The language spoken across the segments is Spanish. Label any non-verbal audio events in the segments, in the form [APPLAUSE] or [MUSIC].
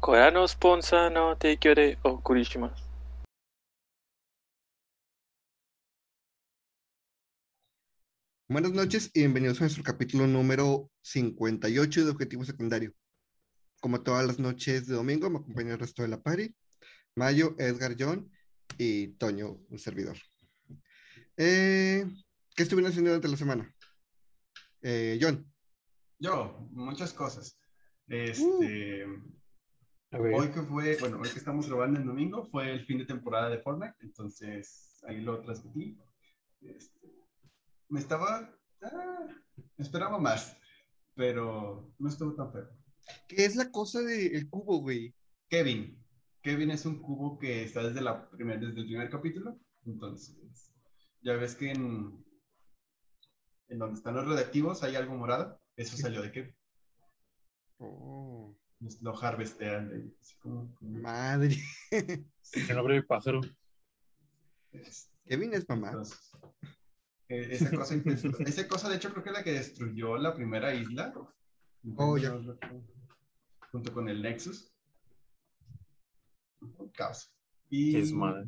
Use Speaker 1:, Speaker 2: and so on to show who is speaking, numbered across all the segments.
Speaker 1: これのスポンサーの提供でお送りします。
Speaker 2: Buenas noches y bienvenidos a nuestro capítulo número 58 de Objetivo Secundario. Como todas las noches de domingo, me acompaña el resto de la party. Mayo, Edgar, John y Toño, un servidor. Eh, ¿Qué estuvieron haciendo durante la semana? Eh, John.
Speaker 3: Yo, muchas cosas. Este, hoy que fue, bueno, hoy que estamos grabando el domingo, fue el fin de temporada de Fortnite, entonces ahí lo transmití. Este, me estaba, ah, esperaba más, pero no estuvo tan feo.
Speaker 2: ¿Qué es la cosa del cubo, güey?
Speaker 3: Kevin. Kevin es un cubo que está desde, la primer, desde el primer capítulo, entonces ya ves que en, en donde están los redactivos hay algo morado, eso salió de Kevin.
Speaker 2: Oh,
Speaker 3: Lo harvestean, de- así como, como-
Speaker 2: madre.
Speaker 1: El nombre del pájaro.
Speaker 3: este,
Speaker 2: Kevin es mamá.
Speaker 3: entonces, eh, esa cosa, esa cosa, de hecho, creo que es la que destruyó la primera isla.
Speaker 2: Oh, ya.
Speaker 3: Junto con el Nexus. Un caos. Y
Speaker 1: es madre.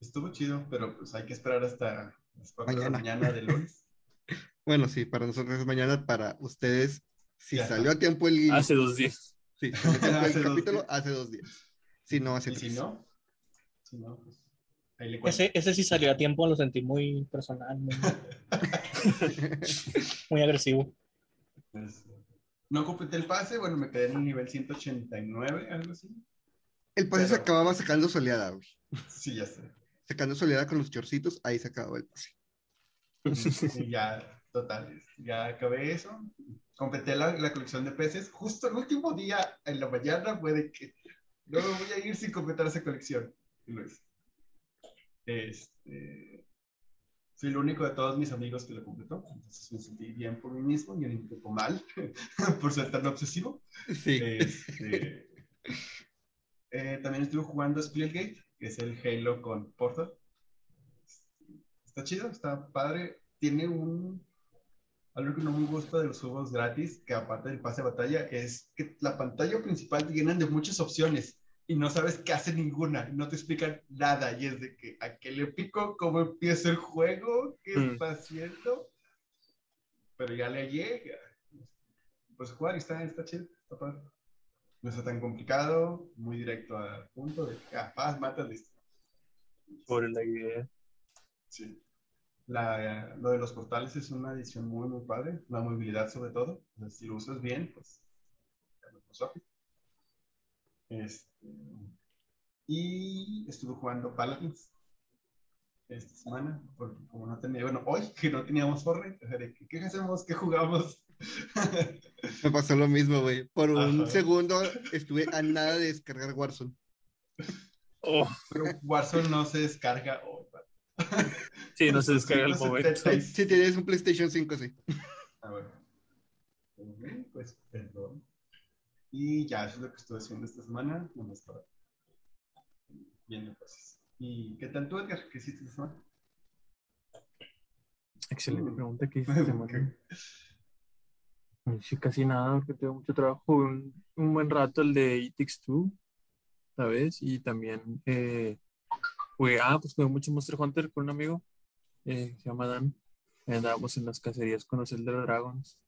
Speaker 3: estuvo chido, pero pues hay que esperar hasta las 4 de la
Speaker 2: Mañana.
Speaker 3: mañana de lunes. [LAUGHS]
Speaker 2: Bueno, sí, para nosotros es mañana, para ustedes, si
Speaker 3: Ya.
Speaker 2: salió a tiempo el,
Speaker 1: Hace dos días.
Speaker 2: sí, [LAUGHS] salió a tiempo el
Speaker 3: Hace dos
Speaker 2: capítulo,
Speaker 3: días.
Speaker 2: hace dos días. Si no, hace
Speaker 3: Y si
Speaker 2: tres.
Speaker 3: no, si no, pues ahí le cuento.
Speaker 4: Ese, ese sí salió a tiempo, lo sentí muy personal, muy, [LAUGHS] muy agresivo.
Speaker 3: Pues, no completé el pase, bueno, me quedé en el nivel 189, algo así.
Speaker 2: El pase se acababa sacando soleada, güey.
Speaker 3: Sí, ya sé.
Speaker 2: Sacando soleada con los chorcitos, ahí se acababa el pase.
Speaker 3: Y ya, total, ya acabé eso. Completé la, la colección de peces. Justo el último día, en la mañana, fue de que no me voy a ir sin completar esa colección. Hice. Este, soy el único de todos mis amigos que lo completó. Entonces me sentí bien por mí mismo y un poco mal [LAUGHS] por ser tan obsesivo.
Speaker 2: Sí.
Speaker 3: Este, eh, también estuve jugando Splitgate, que es el Halo con Portal. Está chido, está padre. Tiene un. Algo que no me gusta de los juegos gratis, que aparte del pase de batalla, es que la pantalla principal te llenan de muchas opciones y no sabes qué hace ninguna, no te explican nada. Y es de que a qué le pico, cómo empieza el juego, qué
Speaker 1: Mm.
Speaker 3: está haciendo. Pero ya le llega. Pues jugar y está, está chido, está padre. No está tan complicado, muy directo al punto de que, ah, paz, mata, listo.
Speaker 1: Por la idea.
Speaker 3: Sí. La, lo de los portales es una edición muy, muy padre. La movilidad, sobre todo. O sea, si lo usas bien, pues. Este, y estuve jugando Paladins esta semana, porque como no tenía, bueno, hoy que no teníamos Fortnite, o sea, de que, ¿qué hacemos? ¿Qué jugamos?
Speaker 2: Me pasó lo mismo, güey. Por un
Speaker 3: Ajá.
Speaker 2: segundo estuve a nada de descargar Warzone.
Speaker 1: Oh,
Speaker 3: Pero Warzone no se descarga hoy.
Speaker 1: Sí, no se descarga el momento.
Speaker 3: 276.
Speaker 2: Si tienes un PlayStation 5, sí.
Speaker 3: Ah, bueno. Pues perdón. Y ya, eso es lo que estuve haciendo esta semana. No me estaba viendo cosas. ¿Y qué tal tú, Edgar? ¿Qué hiciste esta semana?
Speaker 1: Excelente
Speaker 3: Mm.
Speaker 1: pregunta que [LAUGHS] hice esta semana. Sí, casi nada, porque tengo mucho trabajo. Un, un buen rato el de It Takes Two, ¿sabes? Y también eh, jugué, ah, pues jugué mucho Monster Hunter con un amigo, eh, se llama Dan. Y Andábamos en las cacerías con los Elder Dragons.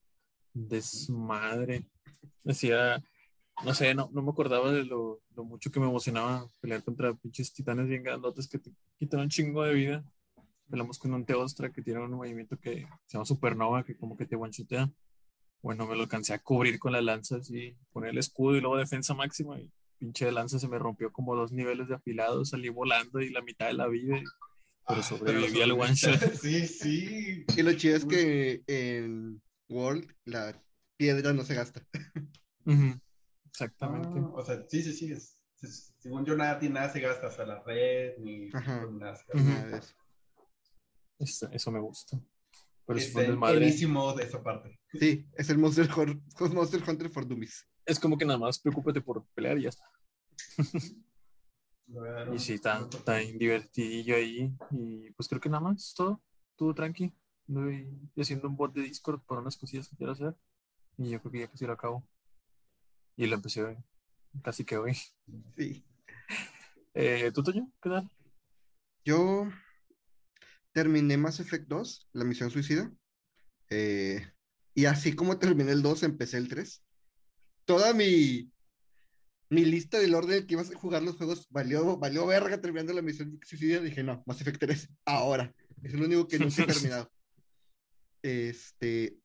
Speaker 1: Desmadre. Decía, no sé, no, no me acordaba de lo, lo mucho que me emocionaba pelear contra pinches titanes bien grandotes que te quitan un chingo de vida. Peleamos con un Teostra que tiene un movimiento que se llama Supernova, que como que te one-shotea. Bueno, me lo alcancé a cubrir con las lanzas y poner el escudo y luego defensa máxima. Y pinche lanza se me rompió como dos niveles de afilado. Salí volando y la mitad de la vida. y- Pero sobreviví
Speaker 3: pero
Speaker 1: al one shot.
Speaker 3: Sí, sí.
Speaker 2: Y lo chido es que en World la piedra no se gasta.
Speaker 1: Exactamente.
Speaker 3: Ah, o sea, sí, sí, sí. es- es- según yo, nada, nada se gasta, hasta la red, ni
Speaker 2: Ajá.
Speaker 3: nada. se gasta.
Speaker 2: Eso.
Speaker 1: Eso, eso me gusta. Pero un desmadre.
Speaker 3: buenísimo de esa parte.
Speaker 2: Sí, es el Monster, Hor- [LAUGHS] Monster Hunter for Dummies.
Speaker 1: Es como que nada más preocúpate por pelear y ya está. [LAUGHS] Y sí, está bien divertidillo ahí. Y pues creo que nada más, todo, todo tranqui. Voy haciendo un bot de Discord para unas cosillas que quiero hacer. Y yo creo que ya casi lo acabo. Y lo empecé hoy. Casi que hoy.
Speaker 2: Sí. [LAUGHS]
Speaker 1: Eh, ¿Tú, Toño? ¿Qué tal?
Speaker 2: Yo terminé Mass Effect 2, la misión suicida. eh, y así como terminé el 2, empecé el 3. Toda mi, mi lista del orden que ibas a jugar los juegos valió, valió verga terminando la misión suicida. Dije, no, Mass Effect 3, ahora. Es lo único que no he [LAUGHS] terminado. Este.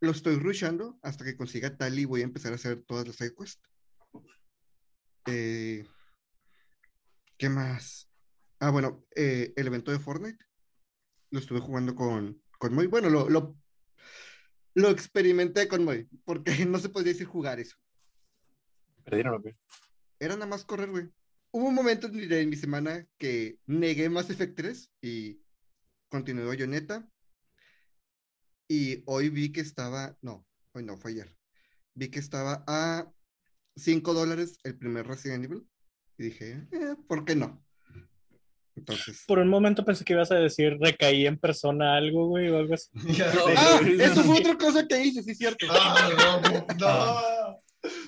Speaker 2: Lo estoy rushando hasta que consiga tal y voy a empezar a hacer todas las side quests. Eh, ¿Qué más? Ah, bueno, eh, el evento de Fortnite. Lo estuve jugando con, con Moy. Bueno, lo, lo, lo experimenté con Moy, porque [LAUGHS] no se podría decir jugar eso.
Speaker 1: ¿Perdieron o qué?
Speaker 2: Era nada más correr, güey. Hubo un momento en mi, en mi semana que negué Mass Effect 3 y continué Bayonetta. Y hoy vi que estaba, no, hoy no, fue ayer. Vi que estaba a 5 dólares el primer Resident Evil. Y dije, eh, ¿por qué no? Entonces.
Speaker 4: Por un momento pensé que ibas a decir recaí en persona algo, güey, o algo así. [LAUGHS]
Speaker 1: No.
Speaker 2: Ah, eso fue otra cosa que hice, sí, cierto.
Speaker 3: Ah, no, no.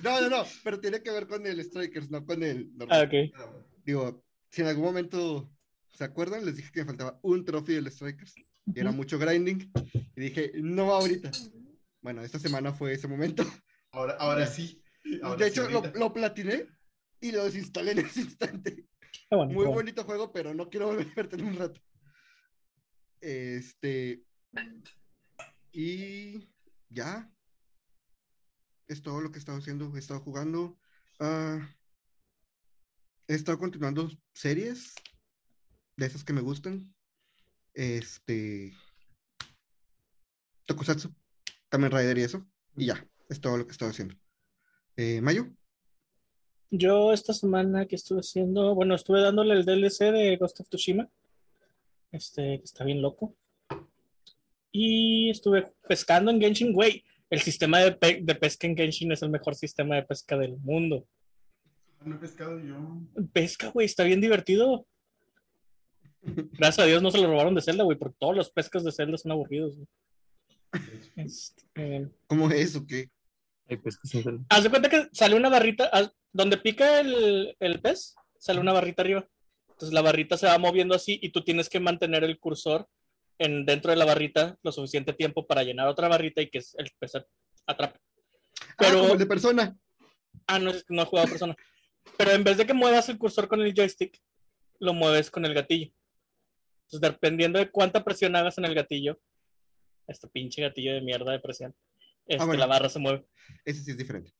Speaker 2: No, no, no, pero tiene que ver con el Strikers, no con el
Speaker 4: Ah,
Speaker 2: normal.
Speaker 4: ok.
Speaker 2: Digo, si en algún momento se acuerdan, les dije que me faltaba un trofeo del Strikers y era mucho grinding. Y dije, no ahorita. Bueno, esta semana fue ese momento.
Speaker 3: Ahora, ahora sí. Ahora
Speaker 2: de
Speaker 3: sí,
Speaker 2: hecho, lo, lo platiné y lo desinstalé en ese instante.
Speaker 4: Qué bueno,
Speaker 2: Muy
Speaker 4: bueno.
Speaker 2: bonito juego, pero no quiero volver a verte en un rato. Este. Y ya. Es todo lo que he estado haciendo. He estado jugando. Ah, he estado continuando series de esas que me gustan. Este. Tokusatsu, Kamen Rider y eso. Y ya. Es todo lo que he estado haciendo. Eh, Mayo.
Speaker 4: Yo esta semana que estuve haciendo, bueno, estuve dándole el DLC de Ghost of Tsushima, este, que está bien loco. Y estuve pescando en Genshin, güey. El sistema de, pe- de pesca en Genshin es el mejor sistema de pesca del mundo.
Speaker 3: No he pescado yo.
Speaker 4: Pesca, güey, está bien divertido. Gracias a Dios no se lo robaron de Zelda, güey, porque todos los pescas de Zelda son aburridos. güey. Este,
Speaker 2: ¿Cómo es o qué?
Speaker 1: Ay, pues que sí, pero-
Speaker 4: Haz de cuenta que sale una barrita, haz- donde pica el, el pez, sale una barrita arriba. Entonces la barrita se va moviendo así y tú tienes que mantener el cursor en, dentro de la barrita lo suficiente tiempo para llenar otra barrita y que el pez atrape.
Speaker 2: Ah,
Speaker 4: Pero,
Speaker 2: como el de persona.
Speaker 4: ah, no, es no he jugado persona. Pero en vez de que muevas el cursor con el joystick, lo mueves con el gatillo. Entonces, dependiendo de cuánta presión hagas en el gatillo, este pinche gatillo de mierda de presión, este,
Speaker 2: bueno.
Speaker 4: la barra se mueve.
Speaker 2: Ese sí es diferente.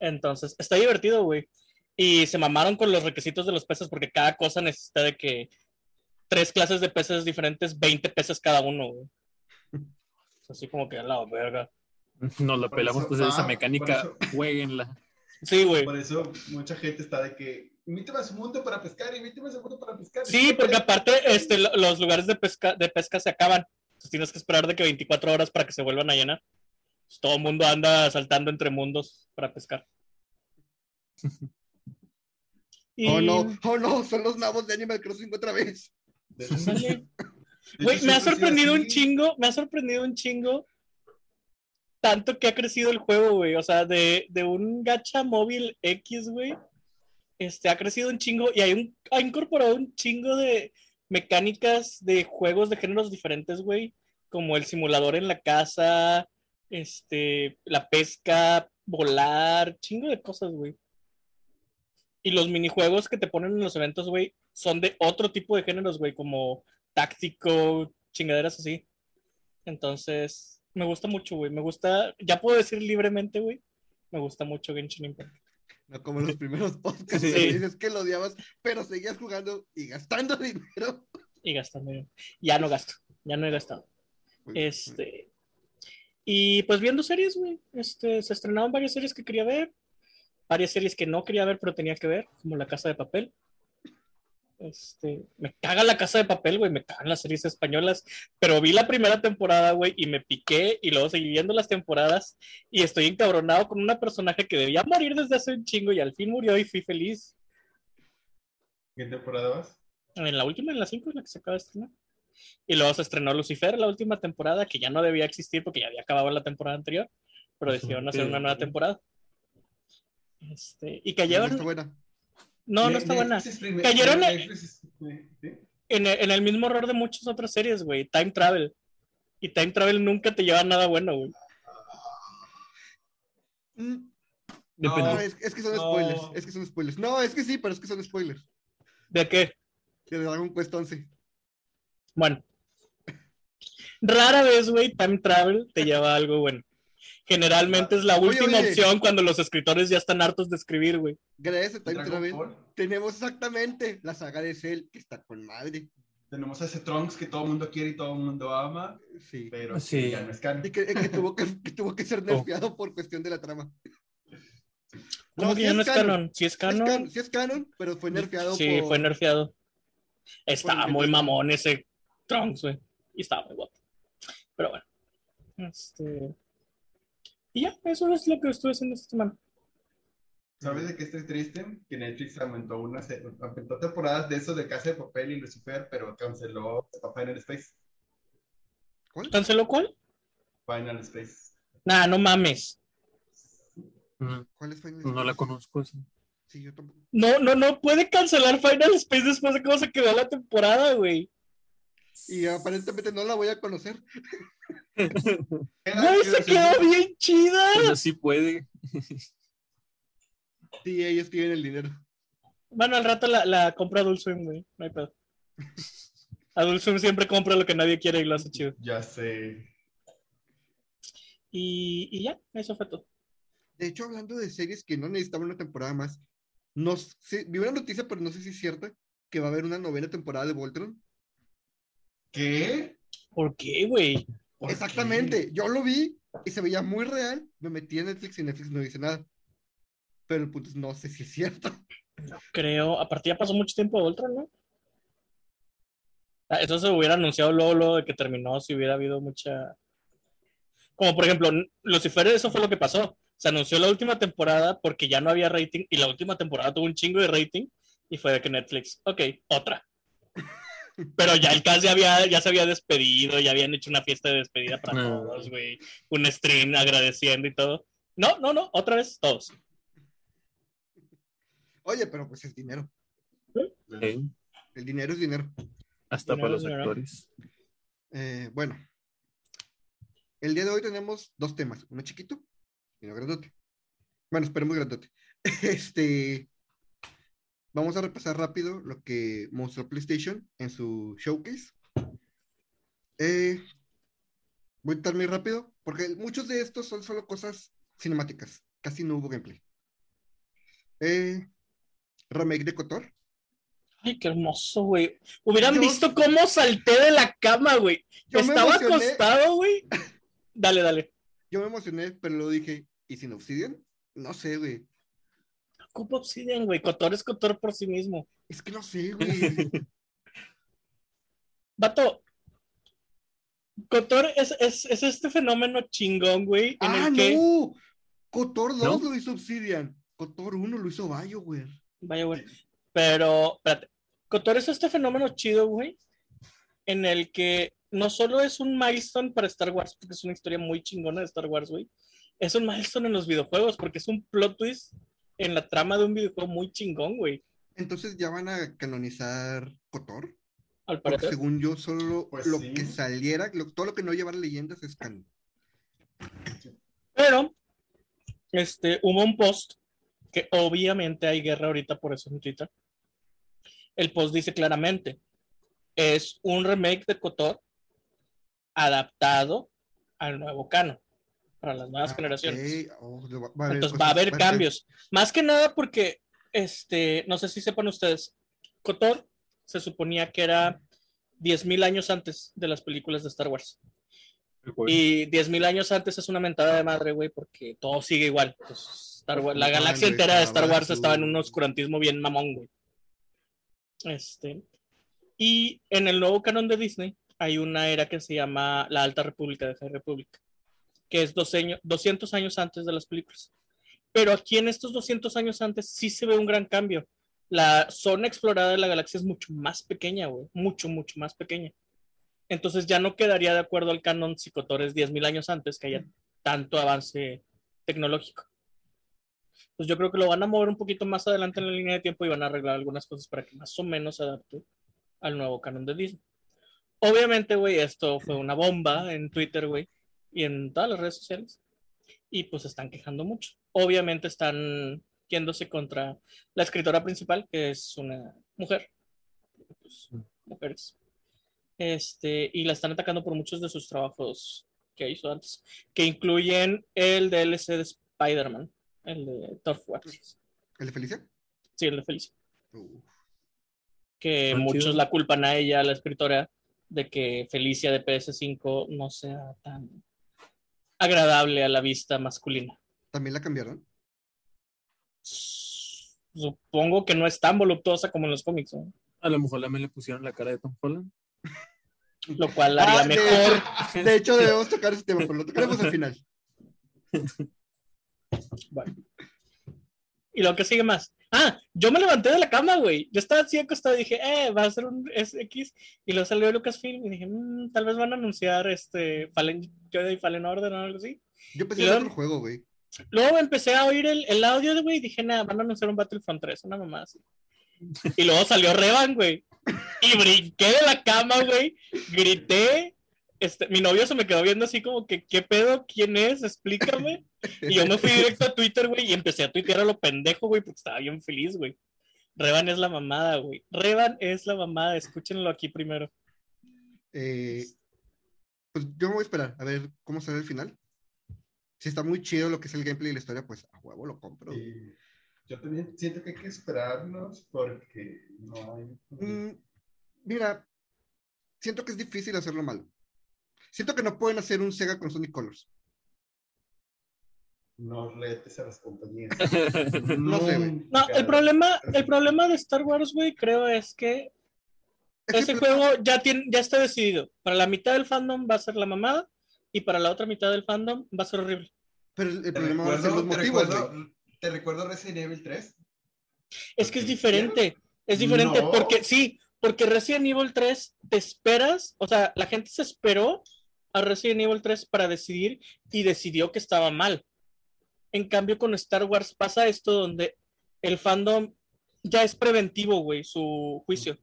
Speaker 4: Entonces, está divertido, güey. Y se mamaron con los requisitos de los peces porque cada cosa necesita de que tres clases de peces diferentes, 20 peces cada uno, güey. [LAUGHS] Así como que a la verga.
Speaker 1: Nos la
Speaker 3: Por
Speaker 1: pelamos
Speaker 3: eso-
Speaker 1: pues esa
Speaker 3: ah,
Speaker 1: mecánica,
Speaker 3: por eso-
Speaker 1: jueguenla.
Speaker 4: Sí, güey.
Speaker 3: Por eso mucha gente está de que invítame a su mundo para pescar, invítame a su mundo para pescar.
Speaker 4: Sí, porque aparte este, lo- los lugares de pesca, de pesca se acaban. Entonces tienes que esperar de que 24 horas para que se vuelvan a llenar. Todo el mundo anda saltando entre mundos para pescar. Y- [LAUGHS]
Speaker 2: Oh no, oh no, son los nabos de Animal Crossing otra vez. [LAUGHS]
Speaker 4: Güey, me ha sorprendido un chingo, me ha sorprendido un chingo tanto que ha crecido el juego, güey. O sea, de, de un gacha móvil X, güey, este, ha crecido un chingo y hay un, ha incorporado un chingo de mecánicas de juegos de géneros diferentes, güey, como el simulador en la casa, este, la pesca, volar, chingo de cosas, güey. Y los minijuegos que te ponen en los eventos, güey, son de otro tipo de géneros, güey, como táctico, chingaderas así. Entonces, me gusta mucho, güey. Me gusta, ya puedo decir libremente, güey. Me gusta mucho Genshin Impact.
Speaker 2: No como los primeros podcasts.
Speaker 1: Sí.
Speaker 2: que dices que lo odiabas, pero seguías jugando y gastando [LAUGHS] dinero.
Speaker 4: Y gastando. dinero. Ya no gasto, ya no he gastado. Este. Y pues viendo series, güey. Este, se estrenaron varias series que quería ver. Varias series que no quería ver, pero tenía que ver, como La Casa de Papel. Este, me caga La Casa de Papel, güey, me cagan las series españolas, pero vi la primera temporada, güey, y me piqué y luego seguí viendo las temporadas y estoy encabronado con una personaje que debía morir desde hace un chingo y al fin murió y fui feliz.
Speaker 3: ¿Qué temporada vas?
Speaker 4: En la última, en la 5, en la que se acaba de estrenar. Y luego se estrenó Lucifer, la última temporada, que ya no debía existir porque ya había acabado la temporada anterior, pero decidieron hacer una nueva temporada. Este, y que
Speaker 2: No
Speaker 4: llevan.
Speaker 2: está buena.
Speaker 4: No, no está buena. Cayeron en-
Speaker 3: Netflix es- ¿sí?
Speaker 4: En el, mismo error de muchas otras series, güey. Time Travel. Y Time Travel nunca te lleva a nada bueno, güey.
Speaker 2: Mm,
Speaker 1: Depende.
Speaker 2: No, es, es que son
Speaker 3: No.
Speaker 2: spoilers. Es que son spoilers. No, es que sí, pero es que son spoilers.
Speaker 4: ¿De qué?
Speaker 2: Que Dragon Quest 11.
Speaker 4: Bueno. Rara vez, güey, Time Travel te lleva a algo bueno. Generalmente es la última
Speaker 2: oye.
Speaker 4: opción cuando los escritores ya están hartos de escribir, güey.
Speaker 2: Gracias a Time tenemos exactamente la saga de Cell, que está con madre.
Speaker 3: Tenemos a ese Trunks que todo el mundo quiere y todo el mundo ama,
Speaker 2: Sí.
Speaker 3: pero
Speaker 1: Sí.
Speaker 3: que ya no es canon.
Speaker 2: Y que, que tuvo que, que tuvo que ser nerfeado por cuestión de la trama.
Speaker 4: ¿Cómo
Speaker 2: No,
Speaker 4: que
Speaker 2: sí
Speaker 4: ya
Speaker 2: es
Speaker 4: no es
Speaker 2: canon.
Speaker 4: canon? Sí es
Speaker 2: Sí es
Speaker 4: canon.
Speaker 2: sí es canon, pero fue nerfeado
Speaker 4: Sí,
Speaker 2: por...
Speaker 4: fue nerfeado. Estaba
Speaker 2: por-
Speaker 4: muy mamón ese Trunks, güey. Y estaba muy guapo. Pero bueno. Este... Y ya, eso es lo que estuve haciendo esta semana.
Speaker 3: ¿Sabes de qué estoy triste? Que Netflix aumentó una se- aumentó temporadas de eso de Casa de Papel y Lucifer, pero canceló Final Space.
Speaker 2: ¿Cuál?
Speaker 4: ¿Canceló cuál?
Speaker 3: Final Space.
Speaker 4: Nah, no mames.
Speaker 1: Mm,
Speaker 2: ¿Cuál es Final
Speaker 1: No la
Speaker 2: Space?
Speaker 1: conozco. sí.
Speaker 2: Sí, yo tampoco.
Speaker 4: No, no, no puede cancelar Final Space después de cómo se quedó la temporada, güey.
Speaker 2: Y aparentemente no la voy a conocer.
Speaker 4: Güey, se quedó bien chida.
Speaker 1: Pero sí puede. [LAUGHS]
Speaker 2: Sí, ellos tienen el dinero.
Speaker 4: Bueno, al rato la, la compra Adult Swim, güey. No hay pedo. Adult Swim siempre compra lo que nadie quiere y lo hace chido.
Speaker 3: Ya sé.
Speaker 4: Y, y ya, eso fue todo.
Speaker 2: De hecho, hablando de series que no necesitaban una temporada más, no sé, vi una noticia, pero no sé si es cierta, que va a haber una novena temporada de Voltron.
Speaker 3: ¿Qué?
Speaker 4: ¿Por qué, güey?
Speaker 3: ¿Por
Speaker 2: Exactamente, yo lo vi y se veía muy real. Me metí en Netflix y Netflix no dice nada. Pero el punto es, no sé si es cierto.
Speaker 4: Creo, aparte ya pasó mucho tiempo de Ultron, ¿no? Ah, Eso se hubiera anunciado luego, luego de que terminó, si hubiera habido mucha... Como por ejemplo, Lucifer, eso fue lo que pasó. Se anunció la última temporada porque ya no había rating y la última temporada tuvo un chingo de rating y fue de que Netflix, ok, otra. Pero ya el cast ya, había, ya se había despedido, ya habían hecho una fiesta de despedida para
Speaker 1: No.
Speaker 4: todos, güey. Un stream agradeciendo y todo. No, no, no, otra vez todos.
Speaker 2: Oye, pero pues es dinero.
Speaker 1: ¿eh?
Speaker 2: El dinero es dinero.
Speaker 1: Hasta
Speaker 4: Dinero
Speaker 1: para los
Speaker 4: dinero.
Speaker 1: actores.
Speaker 2: Eh, bueno, el día de hoy tenemos dos temas, uno chiquito y uno grandote. Bueno, esperemos grandote. [LAUGHS] Este, vamos a repasar rápido lo que mostró PlayStation en su showcase. Eh, voy a estar muy rápido porque muchos de estos son solo cosas cinemáticas, casi no hubo gameplay. Eh, remake de Kotor.
Speaker 4: Ay, qué hermoso, güey. Hubieran
Speaker 2: Yo-
Speaker 4: visto cómo salté de la cama, güey. Estaba acostado, güey. [LAUGHS] Dale, dale.
Speaker 2: Yo me emocioné, pero luego dije, ¿y sin Obsidian? No sé, güey.
Speaker 4: Ocupa Obsidian, güey. Cotor es Cotor por sí mismo.
Speaker 2: Es que no sé, güey. [LAUGHS]
Speaker 4: Vato. Cotor es, es, es este fenómeno chingón, güey, en
Speaker 2: ¡Ah,
Speaker 4: el que.
Speaker 2: no! Cotor 2
Speaker 1: ¿No?
Speaker 2: lo hizo Obsidian. Cotor 1 lo hizo BioWare.
Speaker 4: Güey. Pero, espérate. Cotor es este fenómeno chido, güey, en el que no solo es un milestone para Star Wars, porque es una historia muy chingona de Star Wars, güey. Es un milestone en los videojuegos, porque es un plot twist en la trama de un videojuego muy chingón, güey.
Speaker 2: Entonces ya van a canonizar Cotor.
Speaker 4: Al
Speaker 2: Porque
Speaker 4: parecer.
Speaker 2: según yo, solo
Speaker 3: Pues
Speaker 2: lo
Speaker 3: sí.
Speaker 2: que saliera, lo- todo lo que no llevara leyendas es canon.
Speaker 4: Pero, este, hubo un post que obviamente hay guerra ahorita por eso en Twitter. El post dice claramente, es un remake de Kotor adaptado al nuevo canon para las nuevas
Speaker 2: Ah,
Speaker 4: generaciones.
Speaker 2: Oh, va-
Speaker 4: Entonces va a haber cambios. Más que nada porque, este, no sé si sepan ustedes, Kotor se suponía que era 10.000 años antes de las películas de Star Wars. Y 10.000 años antes es una mentada de madre, güey, porque todo sigue igual. Pues, Star Wars- la galaxia entera de Star Wars estaba en un oscurantismo bien mamón, güey. Este. Y en el nuevo canon de Disney hay una era que se llama la Alta República de High Republic, que es 12 años- 200 años antes de las películas. Pero aquí en estos 200 años antes sí se ve un gran cambio. La zona explorada de la galaxia es mucho más pequeña, güey. Mucho, mucho más pequeña. Entonces ya no quedaría de acuerdo al canon si Kotor es 10.000 años antes que haya tanto avance tecnológico. pues yo creo que lo van a mover un poquito más adelante en la línea de tiempo y van a arreglar algunas cosas para que más o menos se adapte al nuevo canon de Disney. Obviamente, güey, esto fue una bomba en Twitter, güey, y en todas las redes sociales. Y pues se están quejando mucho. Obviamente están yéndose contra la escritora principal, que es una mujer. Pues, mujeres. Este, y la están atacando por muchos de sus trabajos que hizo antes, que incluyen el DLC de Spider-Man, el de Thor
Speaker 2: ¿El de Felicia?
Speaker 4: Sí, el de Felicia.
Speaker 2: Uf.
Speaker 4: Que muchos
Speaker 1: chido.
Speaker 4: la culpan a ella, la escritora, de que Felicia de PS5 no sea tan agradable a la vista masculina.
Speaker 2: ¿También la cambiaron?
Speaker 4: Supongo que no es tan voluptuosa como en los cómics, ¿no?
Speaker 1: A lo mejor también le pusieron la cara de Tom Holland.
Speaker 4: lo cual la haría
Speaker 2: Ah, de-
Speaker 4: mejor.
Speaker 2: De hecho, debemos tocar ese tema, pero lo tocaremos al final. [LAUGHS]
Speaker 4: Bueno. Y lo que sigue más. Ah, yo me levanté de la cama, güey. Yo estaba así acostado y dije, eh, va a ser un SX. Y luego salió Lucasfilm y dije, "Mm, tal vez van a anunciar este Fallen Jedi Fallen Order o algo así.
Speaker 2: Yo pensé otro juego, güey.
Speaker 4: Luego empecé a oír el, el audio de güey y dije, nada, van a anunciar un Battlefront 3, una mamá así. Y luego salió Revan, güey. Y brinqué de la cama, güey. Grité. Este, mi novio se me quedó viendo así como que, ¿qué pedo? ¿Quién es? Explícame. Y yo me fui directo a Twitter, güey, y empecé a tuitear a lo pendejo, güey, porque estaba bien feliz, güey. Revan es la mamada, güey. Revan es la mamada, escúchenlo aquí primero.
Speaker 2: Eh, pues yo me voy a esperar a ver cómo será el final. Si está muy chido lo que es el gameplay y la historia, pues a huevo lo compro.
Speaker 3: Yo también siento que hay que esperarnos porque no hay.
Speaker 2: Mm, mira, siento que es difícil hacerlo mal. Siento que no pueden hacer un Sega con Sonic Colors.
Speaker 3: No retes a las compañías. [LAUGHS]
Speaker 2: No sé, güey.
Speaker 4: No, el problema, el problema de Star Wars, güey, creo es que
Speaker 2: Es que
Speaker 4: ese juego ya, tiene, ya está decidido. Para la mitad del fandom va a ser la mamada y para la otra mitad del fandom va a ser horrible.
Speaker 2: Pero el, problema van a ser los
Speaker 3: te
Speaker 2: motivos,
Speaker 3: recuerdo, te recuerdo Resident Evil 3.
Speaker 4: Es que es diferente. Es diferente
Speaker 3: No.
Speaker 4: porque sí, porque Resident Evil 3 te esperas, o sea, la gente se esperó a Resident Evil 3 para decidir y decidió que estaba mal. En cambio, con Star Wars pasa esto donde el fandom ya es preventivo, güey, su juicio.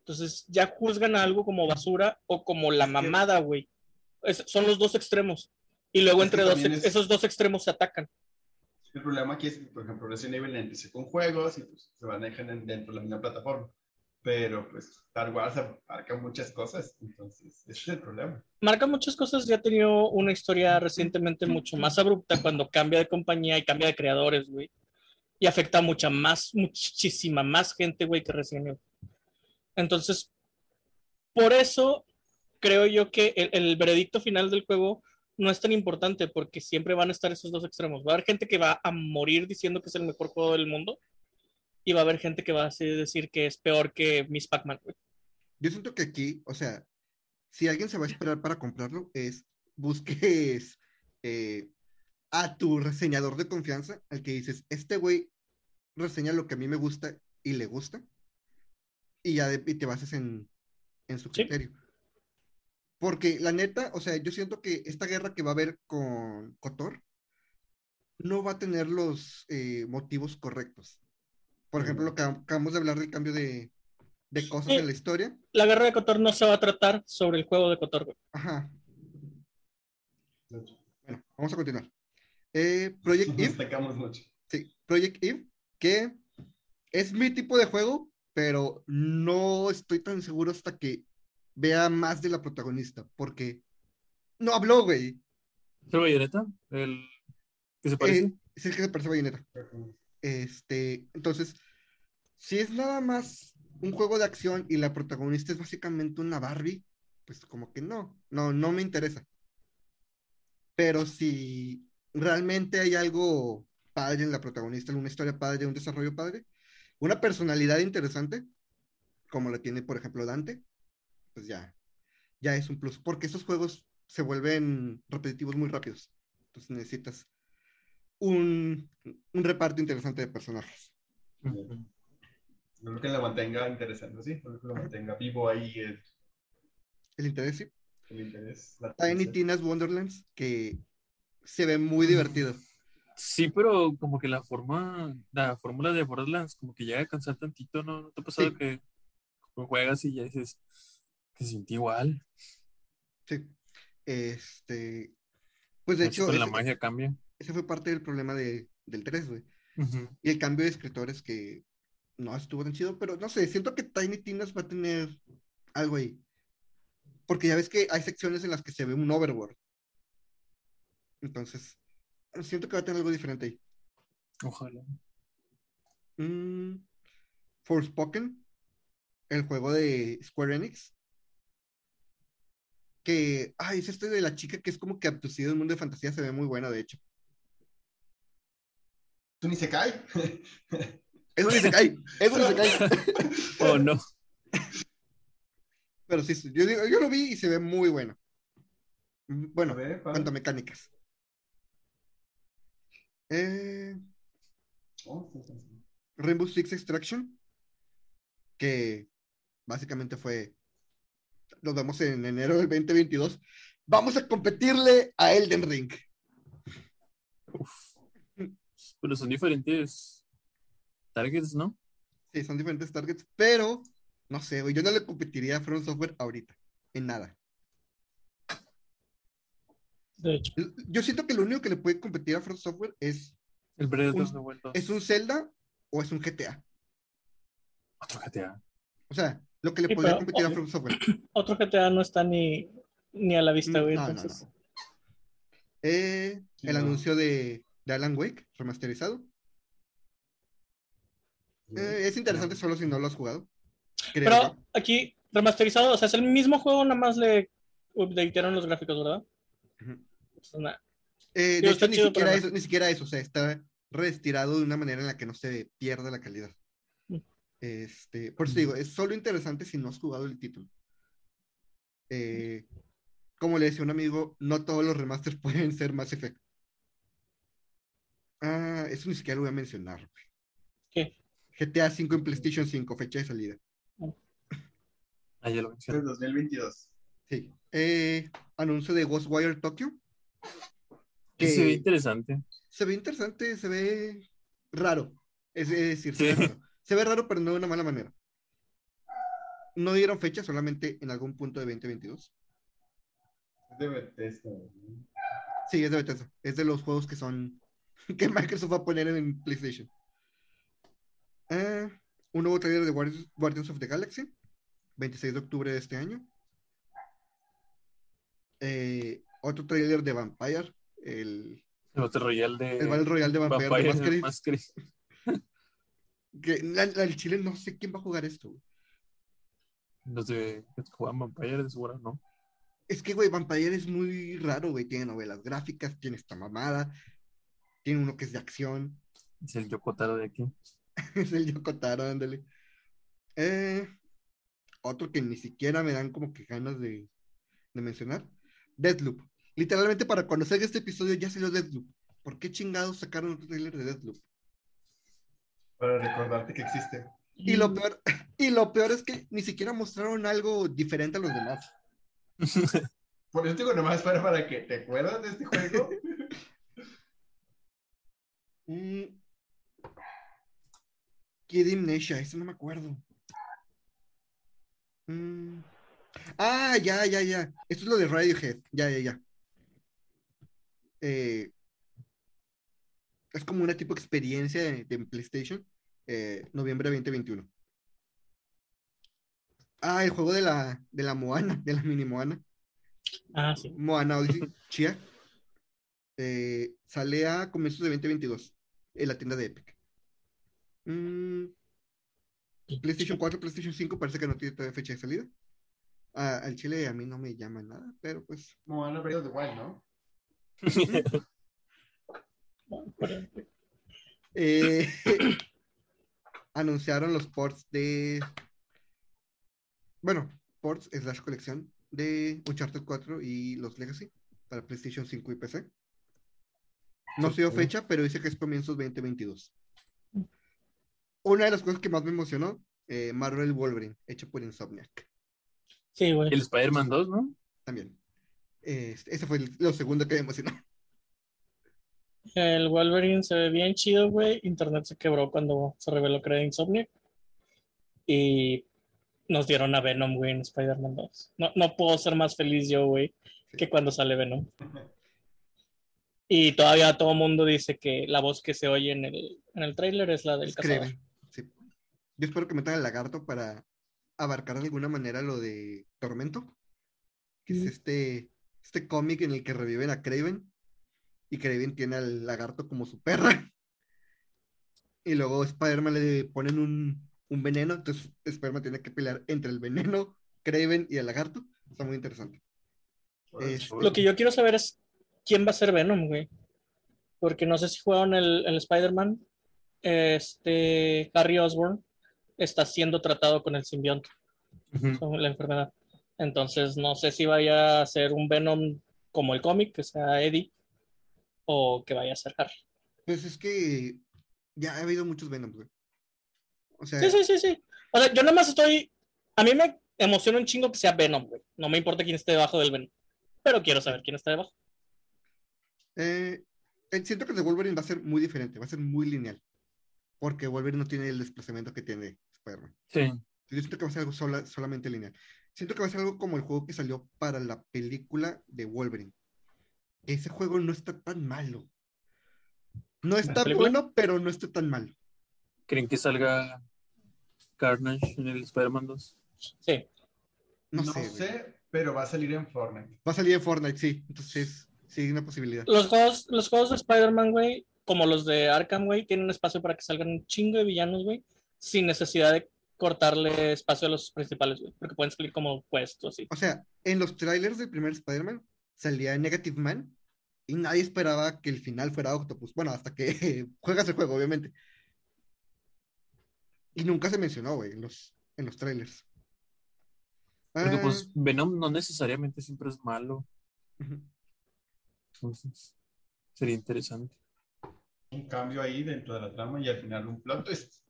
Speaker 4: Entonces ya juzgan a algo como basura o como la mamada, güey. Son los dos extremos. Y luego
Speaker 3: Es
Speaker 4: entre dos,
Speaker 3: es-
Speaker 4: esos dos extremos se atacan.
Speaker 3: El problema aquí es que, por ejemplo, Resident Evil empecé con juegos y pues se manejan en- dentro de la misma plataforma. Pero pues Star Wars abarca muchas cosas. Entonces, ese es el problema.
Speaker 4: marca muchas cosas y ha tenido una historia recientemente mucho más abrupta cuando cambia de compañía y cambia de creadores, güey. Y afecta a mucha más, muchísima más gente, güey, que recién. Entonces, por eso creo yo que el, el veredicto final del juego no es tan importante porque siempre van a estar esos dos extremos. Va a haber gente que va a morir diciendo que es el mejor juego del mundo y va a haber gente que va a decir que es peor que Miss Pac-Man.
Speaker 2: Yo siento que aquí, o sea, si alguien se va a esperar para comprarlo, es busques eh, a tu reseñador de confianza, al que dices, este güey reseña lo que a mí me gusta y le gusta, y ya de- y te bases en, en su
Speaker 4: Sí.
Speaker 2: criterio. Porque la neta, o sea, yo siento que esta guerra que va a haber con Kotor no va a tener los eh, motivos correctos. Por ejemplo, lo que acabamos de hablar del cambio de, de cosas
Speaker 4: Sí.
Speaker 2: en la historia.
Speaker 4: La guerra de Cotor no se va a tratar sobre el juego de Cotor, güey.
Speaker 2: Ajá. Bueno, vamos a continuar. Eh, Project Eve,
Speaker 3: destacamos mucho.
Speaker 2: sí, Project Eve, que es mi tipo de juego, pero no estoy tan seguro hasta que vea más de la protagonista, porque no habló, güey.
Speaker 1: ¿Es el Bayonetta? ¿El que se parece?
Speaker 2: Eh, es el que se parece a Bayonetta. Este, entonces, si es nada más un juego de acción y la protagonista es básicamente una Barbie, pues como que no, no, no me interesa. Pero si realmente hay algo padre en la protagonista, una historia padre, un desarrollo padre, una personalidad interesante, como la tiene, por ejemplo, Dante, pues ya, ya es un plus, porque esos juegos se vuelven repetitivos muy rápidos. Entonces necesitas un, un reparto interesante de personajes.
Speaker 3: Creo que la mantenga interesante, ¿sí? Creo que lo mantenga vivo ahí el,
Speaker 2: El interés, sí.
Speaker 3: el interés. la
Speaker 2: Tiny. Tina's Wonderlands, que se ve muy divertido.
Speaker 1: Sí, pero como que la forma, la fórmula de Borderlands como que llega a cansar tantito, ¿no? ¿No te ha pasado
Speaker 2: Sí.
Speaker 1: que juegas y ya dices que se siente igual?
Speaker 2: Sí. Este, pues de hecho,
Speaker 1: la magia cambia.
Speaker 2: Ese fue parte del problema de, del 3, güey. Y el cambio de escritores que no estuvo tan chido, pero no sé, siento que Tiny Tinas va a tener algo ahí. Porque ya ves que hay secciones en las que se ve un overworld. Entonces, siento que va a tener algo diferente ahí.
Speaker 1: Ojalá.
Speaker 2: Mm, Forspoken, el juego de Square Enix. Que, ay, es este de la chica que es como que abducido en un mundo de fantasía, se ve muy bueno, de hecho.
Speaker 3: Tú ni se cae.
Speaker 2: Eso ni se cae, eso ni se cae.
Speaker 1: Oh, no.
Speaker 2: Pero sí, yo, digo- yo lo vi y se ve muy bueno. Bueno,
Speaker 3: ver,
Speaker 2: cuanto a mecánicas. Eh,
Speaker 3: Oh, sí, sí, sí.
Speaker 2: Rainbow Six Extraction, que básicamente fue, nos vemos en enero del 2022, vamos a competirle a Elden Ring.
Speaker 1: Uf. Pero son diferentes targets, ¿no?
Speaker 2: Sí, son diferentes targets, pero no sé, güey, yo no le competiría a From Software ahorita, en nada.
Speaker 4: De hecho,
Speaker 2: Yo siento que lo único que le puede competir a From Software es,
Speaker 1: El Breath
Speaker 2: Un-
Speaker 1: of the Wild 2.
Speaker 2: es un Zelda o es un GTA.
Speaker 1: Otro GTA.
Speaker 2: O sea, lo que le
Speaker 4: Sí,
Speaker 2: podría
Speaker 4: pero-
Speaker 2: competir a From Software. [COUGHS]
Speaker 4: otro GTA no está ni, ni a la vista, güey.
Speaker 2: No, no,
Speaker 4: entonces,
Speaker 2: no. Eh,
Speaker 3: Sí,
Speaker 2: el
Speaker 3: no.
Speaker 2: anuncio de, de Alan Wake remasterizado. Eh, es interesante solo si no lo has jugado. Creo
Speaker 4: Pero aquí, remasterizado, o sea, es el mismo juego, nada más le updatearon los gráficos, ¿verdad? Entonces, nada.
Speaker 2: Eh, de
Speaker 4: digo,
Speaker 2: hecho,
Speaker 4: está
Speaker 2: ni siquiera, eso, ni siquiera eso, o sea, está reestirado de una manera en la que no se pierda la calidad.
Speaker 4: Mm.
Speaker 2: Este, por eso digo, es solo interesante si no has jugado el título. Eh, como le decía un amigo, no todos los remasters [LAUGHS] pueden ser Mass Effect. Ah, eso ni siquiera lo voy a mencionar. güey.
Speaker 4: ¿Qué?
Speaker 2: GTA V en PlayStation 5, fecha de salida.
Speaker 1: Ah, ya lo mencioné.
Speaker 3: es 2022.
Speaker 2: Sí. Eh, anuncio de Ghostwire Tokyo.
Speaker 1: Ese se ve
Speaker 2: que-
Speaker 1: interesante.
Speaker 2: Se ve interesante, se ve raro. Es decir, se
Speaker 1: Sí.
Speaker 2: ve raro. Se ve raro, pero no de una mala manera. No dieron fecha, solamente en algún punto de 2022.
Speaker 3: Es de Bethesda. ¿no?
Speaker 2: Sí, es de Bethesda. Es de los juegos que son. [LAUGHS] que Microsoft va a poner en PlayStation. Ah, un nuevo trailer de Guardians, Guardians of the Galaxy. 26 de octubre de este año. Eh, otro trailer de Vampire. El,
Speaker 1: El Battle Royale de
Speaker 2: el Battle Royale de Vampire, de
Speaker 1: Vampire
Speaker 2: Masquerade. [LAUGHS] que la, la- el Chile no sé quién va a jugar esto.
Speaker 1: Los de juegan Vampire de seguro, ¿no?
Speaker 2: Es que, güey, Vampire es muy raro, güey. Tiene novelas gráficas, tiene esta mamada. Tiene uno que es de acción.
Speaker 1: Es el Yokotaro de aquí. [LAUGHS]
Speaker 2: es el Yokotaro, ándale. Eh, otro que ni siquiera me dan como que ganas de, de mencionar. Deathloop. Literalmente para cuando salga este episodio ya salió Deathloop. ¿Por qué chingados sacaron otro trailer de Deathloop?
Speaker 3: Para recordarte que existe.
Speaker 2: Y lo peor, [LAUGHS] y lo peor es que ni siquiera mostraron algo diferente a los demás. [LAUGHS]
Speaker 3: Por eso digo, nomás para, para que te acuerdas de este juego.
Speaker 2: Mm. Kid Amnesia, eso no me acuerdo. Mm. Ah, ya, ya, ya. Esto es lo de Radiohead. Ya, ya, ya. Eh, es como una tipo experiencia de, de PlayStation. eh, noviembre 2021. Ah, el juego de la, de la Moana, de la mini Moana.
Speaker 4: Ah, sí.
Speaker 2: Moana Odyssey, Chia. Eh, sale a comienzos de 2022 en la tienda de Epic. Mm, PlayStation 4, PlayStation 5 parece que no tiene todavía fecha de salida. Ah, al chile a mí no me llama nada, pero pues.
Speaker 3: Moana Breath of the Wild, ¿no? [LAUGHS]
Speaker 2: eh, [COUGHS] anunciaron los ports de. Bueno, ports slash colección de Uncharted 4 y los Legacy para PlayStation 5 y PC. No se dio fecha, pero dice que es comienzos 2022. Una de las cosas que más me emocionó, eh, Marvel Wolverine, hecho por Insomniac,
Speaker 4: Sí, güey.
Speaker 1: El Spider-Man 2, ¿no?
Speaker 2: también. Eh, ese fue el- lo segundo que me emocionó.
Speaker 4: El Wolverine se ve bien chido, güey. Internet se quebró cuando se reveló que era Insomniac. Y nos dieron a Venom, güey, en Spider-Man 2. No, no puedo ser más feliz yo, güey, que cuando sale Venom. [LAUGHS] Y todavía todo el mundo dice que la voz que se oye en el, en el tráiler es la del
Speaker 2: Es
Speaker 4: cazador.
Speaker 2: Sí. Yo espero que metan al lagarto para abarcar de alguna manera lo de Tormento, que es
Speaker 4: Mm.
Speaker 2: este, este cómic en el que reviven a Kraven y Kraven tiene al lagarto como su perra. Y luego Spider-Man le ponen un, un veneno, entonces Spider-Man tiene que pelear entre el veneno, Kraven y el lagarto. Está muy interesante. Este,
Speaker 4: Lo que yo quiero saber es quién va a ser Venom, güey. Porque no sé si jugaron el, el Spider-Man. Este Harry Osborn está siendo tratado con el simbionte, con la enfermedad. Entonces no sé si vaya a ser un Venom como el cómic, que sea Eddie, o que vaya a ser Harry.
Speaker 2: Pues es que ya ha habido muchos Venoms, güey. O sea,
Speaker 4: Sí, sí, sí, sí. O sea, yo nada más estoy. A mí me emociona un chingo que sea Venom, güey. No me importa quién esté debajo del Venom. Pero quiero saber quién está debajo.
Speaker 2: Eh, eh, siento que el de Wolverine va a ser muy diferente, va a ser muy lineal. Porque Wolverine no tiene el desplazamiento que tiene Spider-Man.
Speaker 1: Sí.
Speaker 2: Yo siento que va a ser algo sola- solamente lineal. Siento que va a ser algo como el juego que salió para la película de Wolverine. Ese juego no está tan malo. No está bueno, pero no está tan malo.
Speaker 1: ¿Creen que salga Carnage en el Spider-Man 2?
Speaker 4: Sí.
Speaker 2: No,
Speaker 3: No,
Speaker 2: sé.
Speaker 3: sé, pero va a salir en Fortnite.
Speaker 2: Va a salir en Fortnite, sí. Entonces, sí, una posibilidad.
Speaker 4: Los juegos, los juegos de Spider-Man, güey, como los de Arkham, güey, tienen espacio para que salgan un chingo de villanos, güey, sin necesidad de cortarle espacio a los principales, güey, porque pueden salir como puestos, así.
Speaker 2: O sea, en los trailers del primer Spider-Man salía Negative Man y nadie esperaba que el final fuera Octopus. Bueno, hasta que [LAUGHS] juegas el juego, obviamente. Y nunca se mencionó, güey, en los, en los trailers.
Speaker 1: Porque
Speaker 2: Ah,
Speaker 1: pues Venom no necesariamente siempre es malo.
Speaker 2: ujú.
Speaker 1: Entonces, sería interesante.
Speaker 3: Un cambio ahí dentro de la trama y al final un plot twist.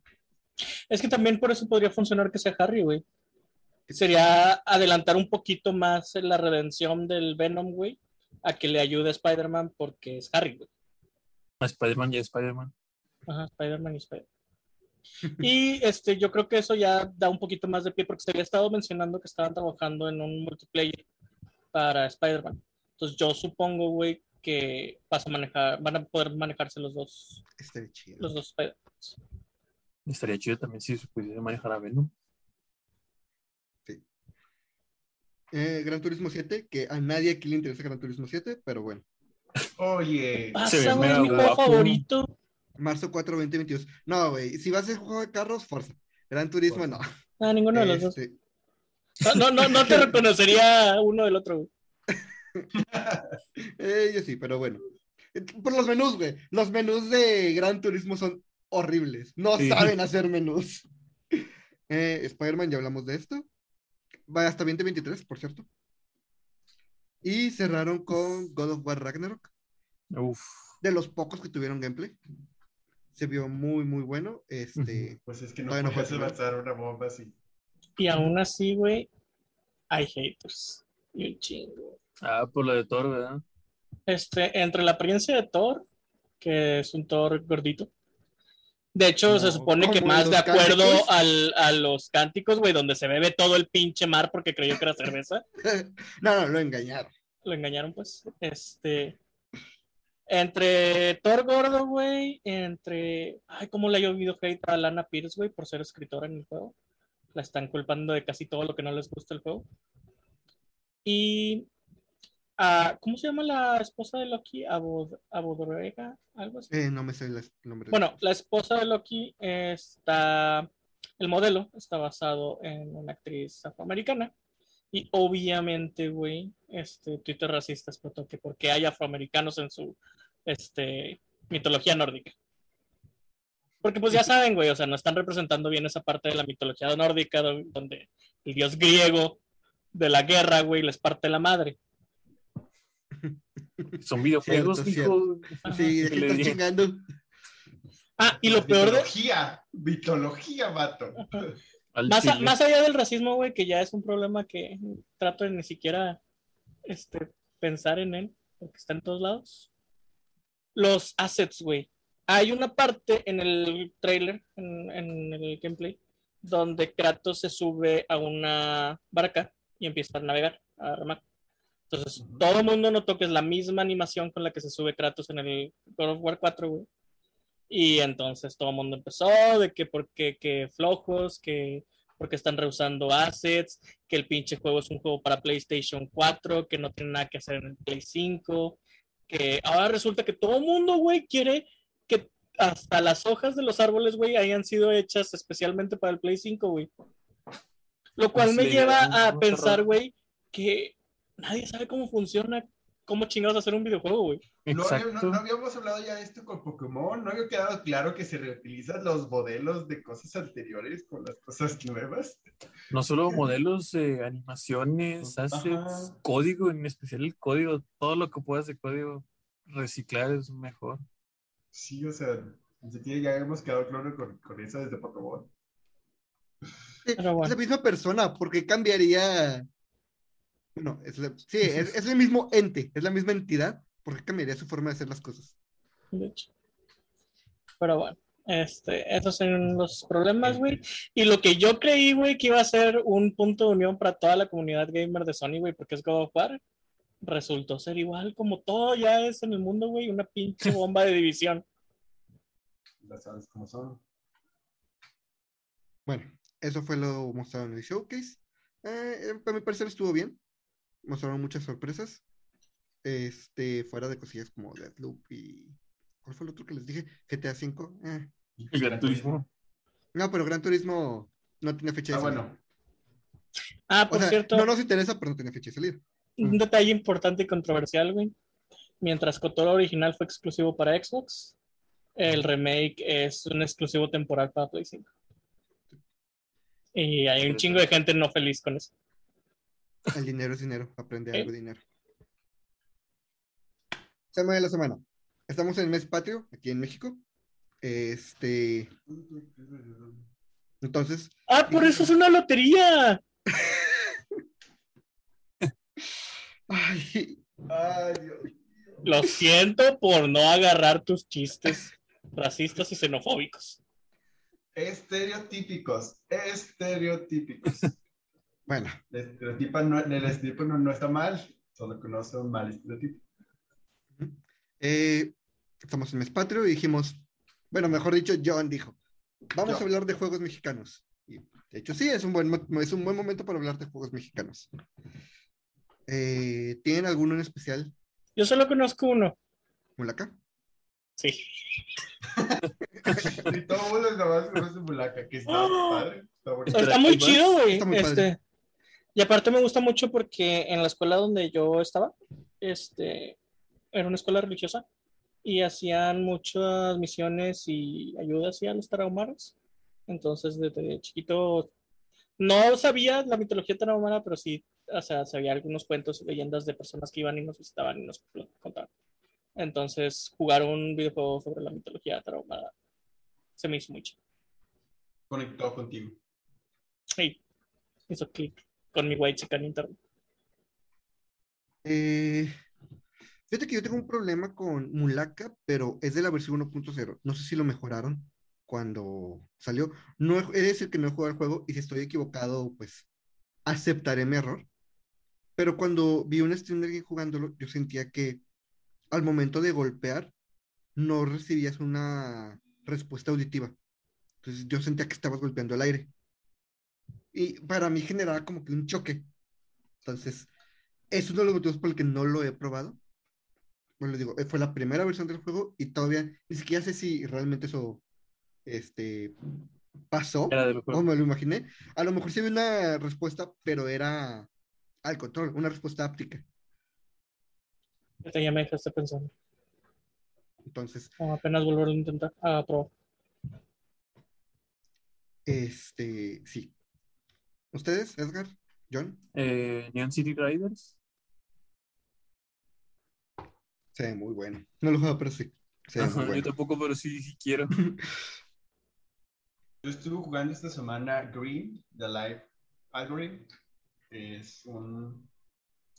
Speaker 4: Es que también por eso podría funcionar que sea Harry, güey. Sería adelantar un poquito más la redención del Venom, güey, a que le ayude a Spider-Man porque es Harry, güey.
Speaker 1: A Spider-Man y a Spider-Man.
Speaker 4: Ajá, Spider-Man y Spider. Y este, yo creo que eso ya da un poquito más de pie porque se había estado mencionando que estaban trabajando en un multiplayer para Spider-Man. Entonces yo supongo, güey, que vas a manejar, van a poder manejarse los dos,
Speaker 2: Estaría chido.
Speaker 4: los dos Spider
Speaker 1: Estaría chido también si se pudiera manejar a Venom.
Speaker 2: Eh, Gran Turismo 7, que a nadie aquí le interesa Gran Turismo 7, pero bueno.
Speaker 3: Oye,
Speaker 1: Se ve
Speaker 4: Pasa, güey, mi juego favorito.
Speaker 2: Marzo 4, 2022. No, güey, si vas a hacer juego de carros, Forza. Gran Turismo, no.
Speaker 4: Ah, ninguno de los dos.
Speaker 2: Este,
Speaker 4: No, no, no te reconocería uno del otro, güey. [LAUGHS] [LAUGHS]
Speaker 2: Eh, yo sí, pero bueno. Por los menús, güey. Los menús de Gran Turismo son horribles. No
Speaker 1: Sí.
Speaker 2: saben hacer menús. [LAUGHS] Eh, Spider-Man, ya hablamos de esto. Va hasta 2023, por cierto. Y cerraron con God of War Ragnarok.
Speaker 1: Uf.
Speaker 2: De los pocos que tuvieron gameplay. Se vio muy, muy bueno. Este.
Speaker 3: pues es que no
Speaker 2: no
Speaker 3: puedes lanzar una bomba así.
Speaker 4: Y aún así, güey, hay haters. Y un chingo.
Speaker 1: Ah, por lo de Thor, ¿verdad?
Speaker 4: Este, entre la apariencia de Thor, que es un Thor gordito. De hecho,
Speaker 2: No,
Speaker 4: se supone que más de acuerdo al- a los cánticos, güey, donde se bebe todo el pinche mar porque creyó que era cerveza. [LAUGHS]
Speaker 2: no, no, lo engañaron.
Speaker 4: Lo engañaron, pues. Este. Entre Thor gordo, güey, entre. Ay, cómo le ha llovido hate a Lana Pierce, güey, por ser escritora en el juego. La están culpando de casi todo lo que no les gusta el juego. Y. ah, ¿Cómo se llama la esposa de Loki? Abod Abodorega, algo así.
Speaker 2: Eh, no me sé el nombre.
Speaker 4: Bueno, la esposa de Loki está. El modelo está basado en una actriz afroamericana. Y obviamente, güey, este, Twitter racista explotó que porque hay afroamericanos en su este, mitología nórdica. Porque pues ya saben, güey, o sea, no están representando bien esa parte de la mitología nórdica do- donde el dios griego de la guerra, güey, les parte la madre.
Speaker 1: Son videojuegos,
Speaker 2: Cierto,
Speaker 1: hijo.
Speaker 2: Sí, [LAUGHS] de chingando.
Speaker 4: Ah, y lo peor de,
Speaker 3: Mitología, mitología, vato.
Speaker 4: Más, a- más allá del racismo, güey, que ya es un problema que trato de ni siquiera este, pensar en él, porque está en todos lados. los assets, güey. Hay una parte en el trailer, en, en el gameplay, donde Kratos se sube a una barca y empieza a navegar, a remar. Entonces, todo el mundo notó que es la misma animación con la que se sube Kratos en el God of War 4, güey. Y entonces todo el mundo empezó de que porque que flojos, que porque están rehusando assets, que el pinche juego es un juego para PlayStation 4, que no tiene nada que hacer en el Play 5, que ahora resulta que todo el mundo, güey, quiere que hasta las hojas de los árboles, güey, hayan sido hechas especialmente para el Play 5, güey. Lo cual me lleva a pensar, güey, que nadie sabe cómo funciona, cómo chingados hacer un videojuego, güey.
Speaker 3: No,
Speaker 1: Exacto.
Speaker 3: no, no habíamos hablado ya de esto con Pokémon, no había quedado claro que se reutilizan los modelos de cosas anteriores con las cosas nuevas.
Speaker 1: No solo modelos, eh, animaciones,
Speaker 3: Ajá.
Speaker 1: assets, código, en especial el código, todo lo que puedas de código reciclar es mejor.
Speaker 3: Sí, o sea, ya hemos quedado claro con, con eso desde Pokémon.
Speaker 4: Pero bueno.
Speaker 2: Es la misma persona, porque cambiaría. Bueno, es la- sí, es, es el mismo ente, es la misma entidad, porque cambiaría su forma de hacer las cosas.
Speaker 4: de hecho. Pero bueno, este, esos son los problemas, güey. Y lo que yo creí, güey, que iba a ser un punto de unión para toda la comunidad gamer de Sony, güey, porque es God of War, resultó ser igual como todo ya es en el mundo, güey, una pinche bomba de división.
Speaker 3: Ya sabes cómo son.
Speaker 2: Bueno, eso fue lo mostrado en el showcase. Eh, para mi parecer estuvo bien. Mostraron muchas sorpresas. Este, fuera de cosillas como Deathloop y. ¿Cuál fue el otro que les dije? GTA V. Eh.
Speaker 1: El Gran Turismo.
Speaker 2: No, pero Gran Turismo no tiene fecha de
Speaker 3: Ah,
Speaker 2: salida.
Speaker 3: bueno.
Speaker 4: Ah,
Speaker 2: O
Speaker 4: por
Speaker 2: sea,
Speaker 4: cierto,
Speaker 2: no nos interesa, pero no tiene fecha de salida.
Speaker 4: un detalle importante y controversial, güey. Mientras Kotor original fue exclusivo para Xbox, el remake es un exclusivo temporal para Play 5. Y hay un chingo de gente no feliz con eso.
Speaker 2: El dinero es dinero, aprende algo de dinero. Tema de la semana. Estamos en el mes patrio, aquí en México. Este, entonces,
Speaker 4: Ah, por eso es una lotería. [LAUGHS]
Speaker 2: ay,
Speaker 3: Ay, Dios mío.
Speaker 4: Lo siento por no agarrar tus chistes racistas y xenofóbicos.
Speaker 3: Estereotípicos, estereotípicos.
Speaker 2: Bueno,
Speaker 3: El estereotipo no, el estereotipo no, no está mal, solo que no es un mal estereotipo.
Speaker 2: eh, estamos en mes patrio y dijimos, bueno, mejor dicho, John dijo, vamos
Speaker 3: Yo.
Speaker 2: a hablar de juegos mexicanos. Y de hecho, sí, es un buen, es un buen momento para hablar de juegos mexicanos. Eh, ¿Tienen alguno en especial,
Speaker 4: Yo solo conozco uno.
Speaker 2: Mulaka?
Speaker 4: Sí. [LAUGHS]
Speaker 3: Y todo el mundo nada más conoce Mulaca, que está padre, está
Speaker 4: muy chido, güey.
Speaker 2: Está muy padre.
Speaker 4: Y aparte me gusta mucho porque en la escuela donde yo estaba, este, era una escuela religiosa y hacían muchas misiones y ayudas y a los tarahumaras. Entonces, desde chiquito no sabía la mitología tarahumara, pero sí, o sea, sabía algunos cuentos y leyendas de personas que iban y nos visitaban y nos contaban. Entonces, jugar un videojuego sobre la mitología tarahumara se me hizo muy chido.
Speaker 3: Conectó contigo.
Speaker 4: Sí, hizo clic con mi white chicken interno.
Speaker 2: Eh, fíjate que yo tengo un problema con Mulaka, pero es de la versión 1.0. No sé si lo mejoraron cuando salió. No de decir que no he jugado el juego y si estoy equivocado, pues aceptaré mi error. Pero cuando vi un stream de alguien jugándolo, yo sentía que al momento de golpear no recibías una respuesta auditiva. Entonces yo sentía que estabas golpeando el aire. Y para mí generaba como que un choque. Entonces, es uno de los motivos por el que no lo he probado. Bueno, les digo, eh, fue la primera versión del juego y todavía ni siquiera sé si realmente eso este, pasó o me lo imaginé. A lo mejor sí vi una respuesta, pero era al control, una respuesta áptica.
Speaker 4: Ahorita ya me dejaste pensando.
Speaker 2: Entonces,
Speaker 4: O apenas volver a intentar a probar.
Speaker 2: este, sí. ¿Ustedes, Edgar? ¿John?
Speaker 1: Eh, Neon City Riders.
Speaker 2: Se ve muy bueno. No lo juego, pero sí.
Speaker 1: Ajá,
Speaker 2: muy
Speaker 1: Yo tampoco, pero sí, sí quiero. [LAUGHS]
Speaker 3: Yo estuve jugando esta semana Green, The Life Algorithm. Es un,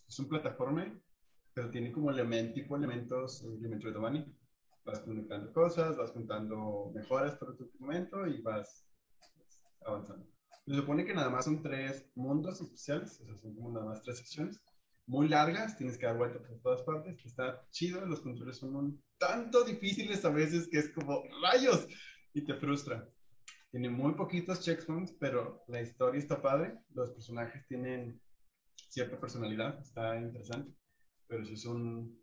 Speaker 3: es un plataforma, pero tiene como element, tipo elementos de Metroidvania. vas conectando cosas, vas juntando mejoras para tu momento y vas avanzando. Se supone que nada más son tres mundos especiales, o sea, son como nada más tres secciones, muy largas, tienes que dar vuelta por todas partes, está chido, los controles son un tanto difíciles a veces que es como rayos y te frustra. Tiene muy poquitos checkpoints, pero la historia está padre, los personajes tienen cierta personalidad, está interesante, pero sí es un,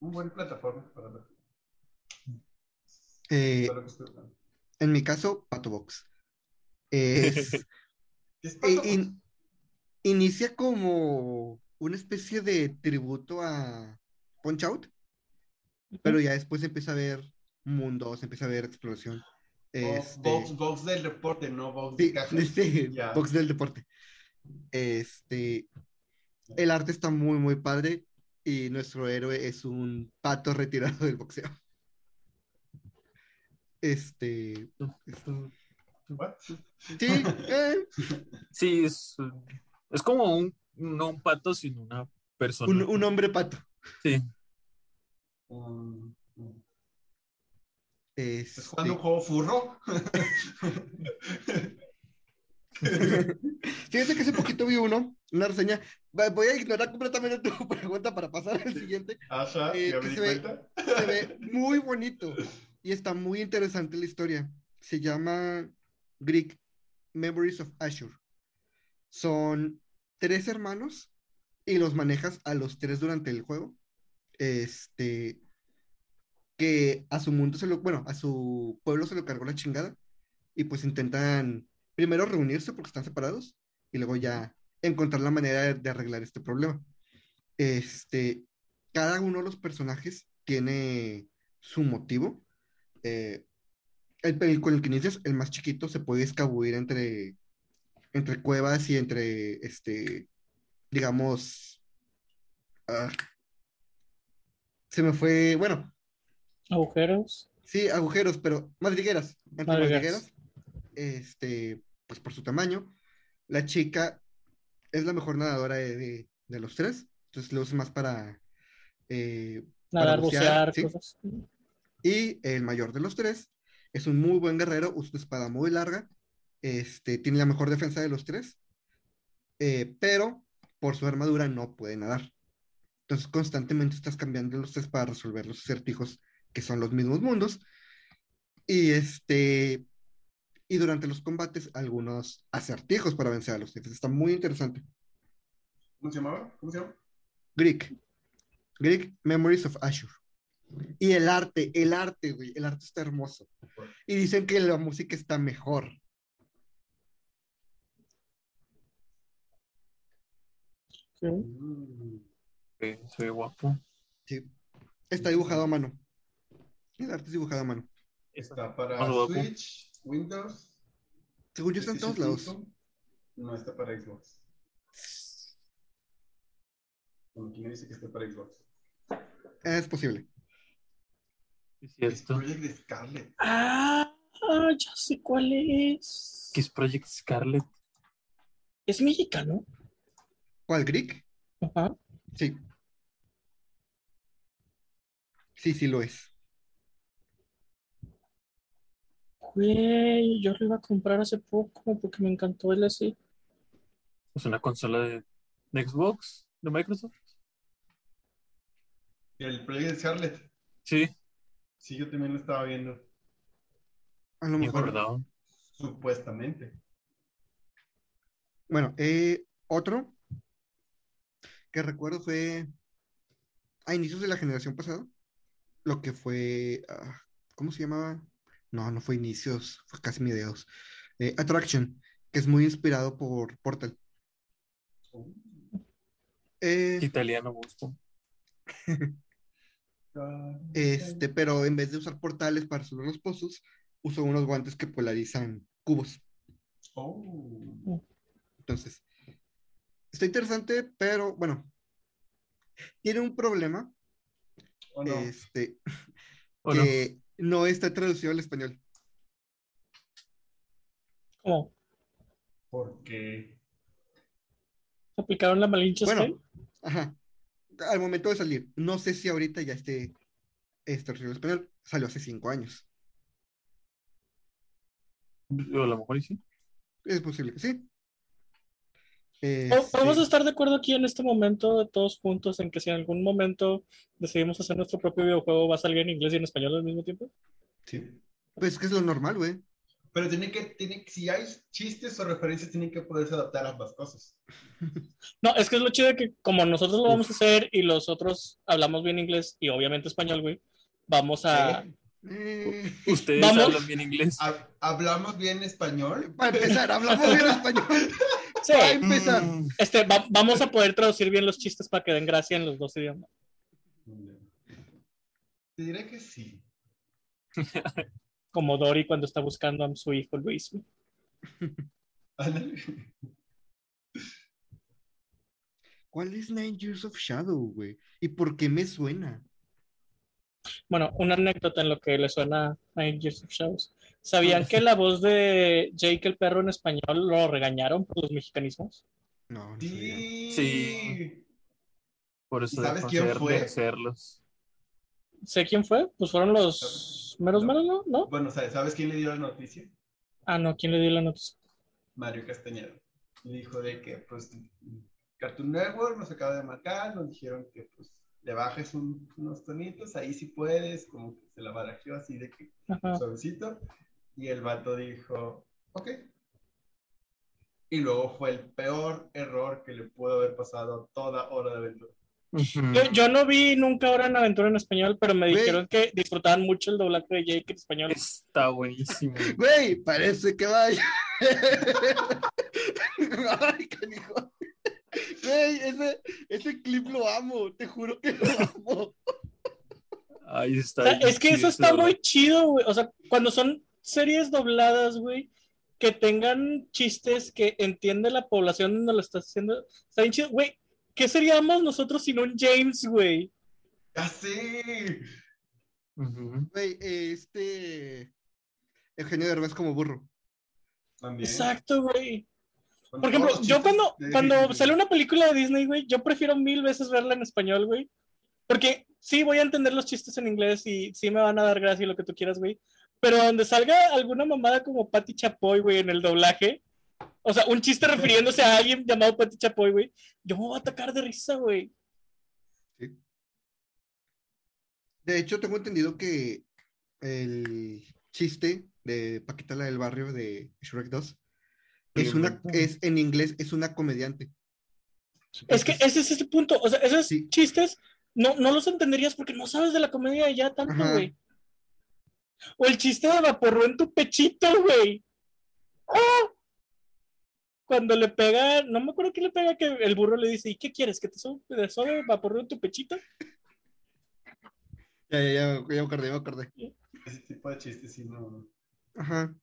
Speaker 3: un buen plataforma para ver.
Speaker 2: Eh, en mi caso, Pato Box. Es, [LAUGHS]
Speaker 3: ¿Qué es
Speaker 2: eh,
Speaker 3: Pato
Speaker 2: in- inicia como una especie de tributo a Punch Out, pero ya después empieza a ver mundos, empieza a ver exploración.
Speaker 3: Box?
Speaker 2: Este,
Speaker 3: Box, box del deporte, no box
Speaker 2: Sí,
Speaker 3: de caja.
Speaker 2: sí, [LAUGHS] [LAUGHS]
Speaker 3: Ya.
Speaker 2: box del deporte. Este, el arte está muy, muy padre y nuestro héroe es un pato retirado del boxeo. Este, esto-
Speaker 3: What?
Speaker 2: sí, eh,
Speaker 1: Sí, es, es como un, no un pato, sino una persona.
Speaker 2: un, un hombre pato.
Speaker 1: Sí.
Speaker 3: Um,
Speaker 2: Este,
Speaker 3: ¿Estás jugando un juego furro? [LAUGHS]
Speaker 2: Fíjense que hace poquito vi uno, una reseña. Voy a ignorar completamente tu [LAUGHS] pregunta para pasar al siguiente.
Speaker 3: Ajá,
Speaker 2: Eh, que se ve-. Se ve muy bonito y está muy interesante la historia. Se llama Greek Memories of Ashur. Son tres hermanos y los manejas a los tres durante el juego. Este, que a su mundo se lo, bueno, a su pueblo se lo cargó la chingada y pues intentan primero reunirse porque están separados y luego ya encontrar la manera de, de arreglar este problema. Este, cada uno de los personajes tiene su motivo. Eh, el, el con el que inicias, el más chiquito, se puede escabullir entre, entre cuevas y entre, este, digamos, ah, se me fue, bueno,
Speaker 4: Agujeros.
Speaker 2: Sí, agujeros, pero madrigueras. Entre
Speaker 4: Madrigueras.
Speaker 2: madrigueras, este, pues por su tamaño. La chica es la mejor nadadora de, de- de los tres, entonces lo usa más para... eh, para
Speaker 4: Nadar, bucear,
Speaker 2: ¿sí?
Speaker 4: cosas.
Speaker 2: Y el mayor de los tres es un muy buen guerrero, usa una espada muy larga, este, tiene la mejor defensa de los tres, eh, pero por su armadura no puede nadar. Entonces constantemente estás cambiando los tres para resolver los acertijos que son los mismos mundos. Y este, y durante los combates algunos acertijos para vencer a los jefes. Está muy interesante.
Speaker 3: ¿Cómo se llamaba? ¿Cómo se llama?
Speaker 2: Greek. Greek Memories of Ashur. Y el arte, el arte, güey, el arte está hermoso. Y dicen que la música está mejor.
Speaker 4: Sí.
Speaker 1: Sí, ve guapo.
Speaker 2: Sí. Está dibujado a mano. El arte es dibujado a mano.
Speaker 3: Está para
Speaker 1: Más guapo.
Speaker 3: Switch, Windows.
Speaker 2: Según yo está en todos lados.
Speaker 3: PlayStation 5. No está para Xbox. Bueno, me dice que está para Xbox.
Speaker 2: Es posible.
Speaker 1: Es
Speaker 3: Es
Speaker 1: cierto.
Speaker 3: Project Scarlet.
Speaker 4: Ah, ya sé cuál es.
Speaker 1: ¿Qué es Project Scarlet?
Speaker 4: Es mexicano.
Speaker 2: ¿Cuál, Greek?
Speaker 4: Ajá.
Speaker 2: Sí. Sí, sí lo es.
Speaker 4: Güey, yo lo iba a comprar hace poco porque me encantó el así.
Speaker 1: Es una consola de, de Xbox, de Microsoft.
Speaker 3: El Project Scarlet.
Speaker 1: Sí,
Speaker 3: Sí, yo también lo estaba viendo.
Speaker 2: A lo
Speaker 1: me
Speaker 2: mejor.
Speaker 1: acordaba.
Speaker 3: Supuestamente.
Speaker 2: Bueno, eh, otro que recuerdo fue a inicios de la generación pasada, lo que fue, ah, ¿cómo se llamaba? No, no fue inicios, fue casi mediados. Eh, Attraction, que es muy inspirado por Portal.
Speaker 3: Oh,
Speaker 2: Eh,
Speaker 1: Italiano gusto. [LAUGHS]
Speaker 2: este, pero en vez de usar portales para resolver los pozos, usó unos guantes que polarizan cubos.
Speaker 3: Oh.
Speaker 2: Entonces, está interesante, pero bueno, tiene un problema,
Speaker 3: ¿O no?
Speaker 2: este, que no está traducido al español.
Speaker 4: ¿Cómo?
Speaker 3: Porque.
Speaker 4: ¿Aplicaron la Malinche
Speaker 2: Bueno? Ajá. Al momento de salir, no sé si ahorita ya esté este original español salió hace cinco años.
Speaker 1: O a lo mejor y sí.
Speaker 2: Es posible que sí.
Speaker 4: Po- Podemos
Speaker 2: Este,
Speaker 4: estar de acuerdo aquí en este momento, todos juntos, en que si en algún momento decidimos hacer nuestro propio videojuego, va a salir en inglés y en español al mismo tiempo.
Speaker 3: Sí.
Speaker 2: Pues que es lo normal, güey.
Speaker 3: Pero tiene que, tiene, si hay chistes o referencias, tienen que poderse adaptar a ambas cosas.
Speaker 4: No, es que es lo chido de que como nosotros lo vamos a hacer y los otros hablamos bien inglés y obviamente español, güey, vamos a...
Speaker 3: Sí.
Speaker 2: Eh,
Speaker 1: Ustedes
Speaker 4: Vamos.
Speaker 1: hablan bien inglés.
Speaker 3: Ha- ¿Hablamos bien español?
Speaker 2: para empezar, hablamos [LAUGHS] bien español.
Speaker 4: Sí,
Speaker 2: Para empezar.
Speaker 1: Mm,
Speaker 4: este, va- vamos a poder traducir bien los chistes para que den gracia en los dos idiomas.
Speaker 3: Te diré que sí. [LAUGHS]
Speaker 4: Como Dory cuando está buscando a su hijo Luis.
Speaker 2: ¿Cuál es Nine Years of Shadow, güey? ¿Y por qué me suena?
Speaker 4: Bueno, una anécdota en lo que le suena a Nine Years of Shadows. ¿Sabían que la voz de Jake el perro en español lo regañaron por los mexicanismos?
Speaker 2: No, no sabía.
Speaker 3: Sí.
Speaker 1: Sí. Por eso
Speaker 3: ¿Sabes quién
Speaker 1: hacer-
Speaker 3: fue?
Speaker 1: de hacerlos.
Speaker 4: ¿Sé quién fue? Pues fueron los meros meros, ¿no? ¿no?
Speaker 3: Bueno, ¿sabes ¿sabes quién le dio la noticia?
Speaker 4: Ah, no, ¿quién le dio la noticia?
Speaker 3: Mario Castañeda. Le dijo de que, pues, Cartoon Network nos acaba de marcar, nos dijeron que, pues, le bajes un- unos tonitos, ahí sí puedes, como que se la barajeó así de que
Speaker 4: Ajá.
Speaker 3: suavecito. Y el vato dijo, ok. Y luego fue el peor error que le pudo haber pasado a toda hora de aventura.
Speaker 4: Yo, yo no vi nunca Hora en Aventura en español, pero me
Speaker 2: Güey.
Speaker 4: dijeron que disfrutaban mucho el doblaje de Jake en español.
Speaker 1: Está buenísimo. [LAUGHS]
Speaker 2: Güey, parece que vaya. [LAUGHS] Ay, canijo. Güey, ese, ese clip lo amo, te juro que lo amo.
Speaker 1: Ahí
Speaker 4: O
Speaker 1: está.
Speaker 4: sea, es que eso está muy chido, güey. O sea, cuando son series dobladas, güey, que tengan chistes que entiende la población donde lo estás haciendo, está bien chido. Güey, ¿qué seríamos nosotros sin un James, güey?
Speaker 3: ¡Así!
Speaker 2: Güey, este. Eugenio Derbez como burro.
Speaker 3: También.
Speaker 4: Exacto, güey. Por ejemplo, yo cuando,
Speaker 3: de-
Speaker 4: cuando sale una película de Disney, güey, yo prefiero mil veces verla en español, güey. Porque sí voy a entender los chistes en inglés y sí me van a dar gracia y lo que tú quieras, güey. Pero donde salga alguna mamada como Patty Chapoy, güey, en el doblaje, o sea, un chiste refiriéndose a alguien llamado Patty Chapoy, güey, yo me voy a atacar de risa, güey.
Speaker 2: Sí. De hecho, tengo entendido que el chiste de Paquita la del barrio de Shrek 2 es una, es en inglés, es una comediante.
Speaker 4: Es que ese es el punto. O sea, esos
Speaker 2: Sí.
Speaker 4: chistes no, no los entenderías porque no sabes de la comedia ya tanto,
Speaker 2: Ajá.
Speaker 4: güey. O el chiste de vaporru en tu pechito, güey. ¡Ah! Cuando le pega, no me acuerdo qué le pega, que el burro le dice, ¿y qué quieres? ¿Que te sobe, te sobe vaporru en tu pechito?
Speaker 2: Ya, ya, ya, ya me acordé, ya me acordé.
Speaker 3: Ese tipo de chistes, sí, no.
Speaker 2: Ajá.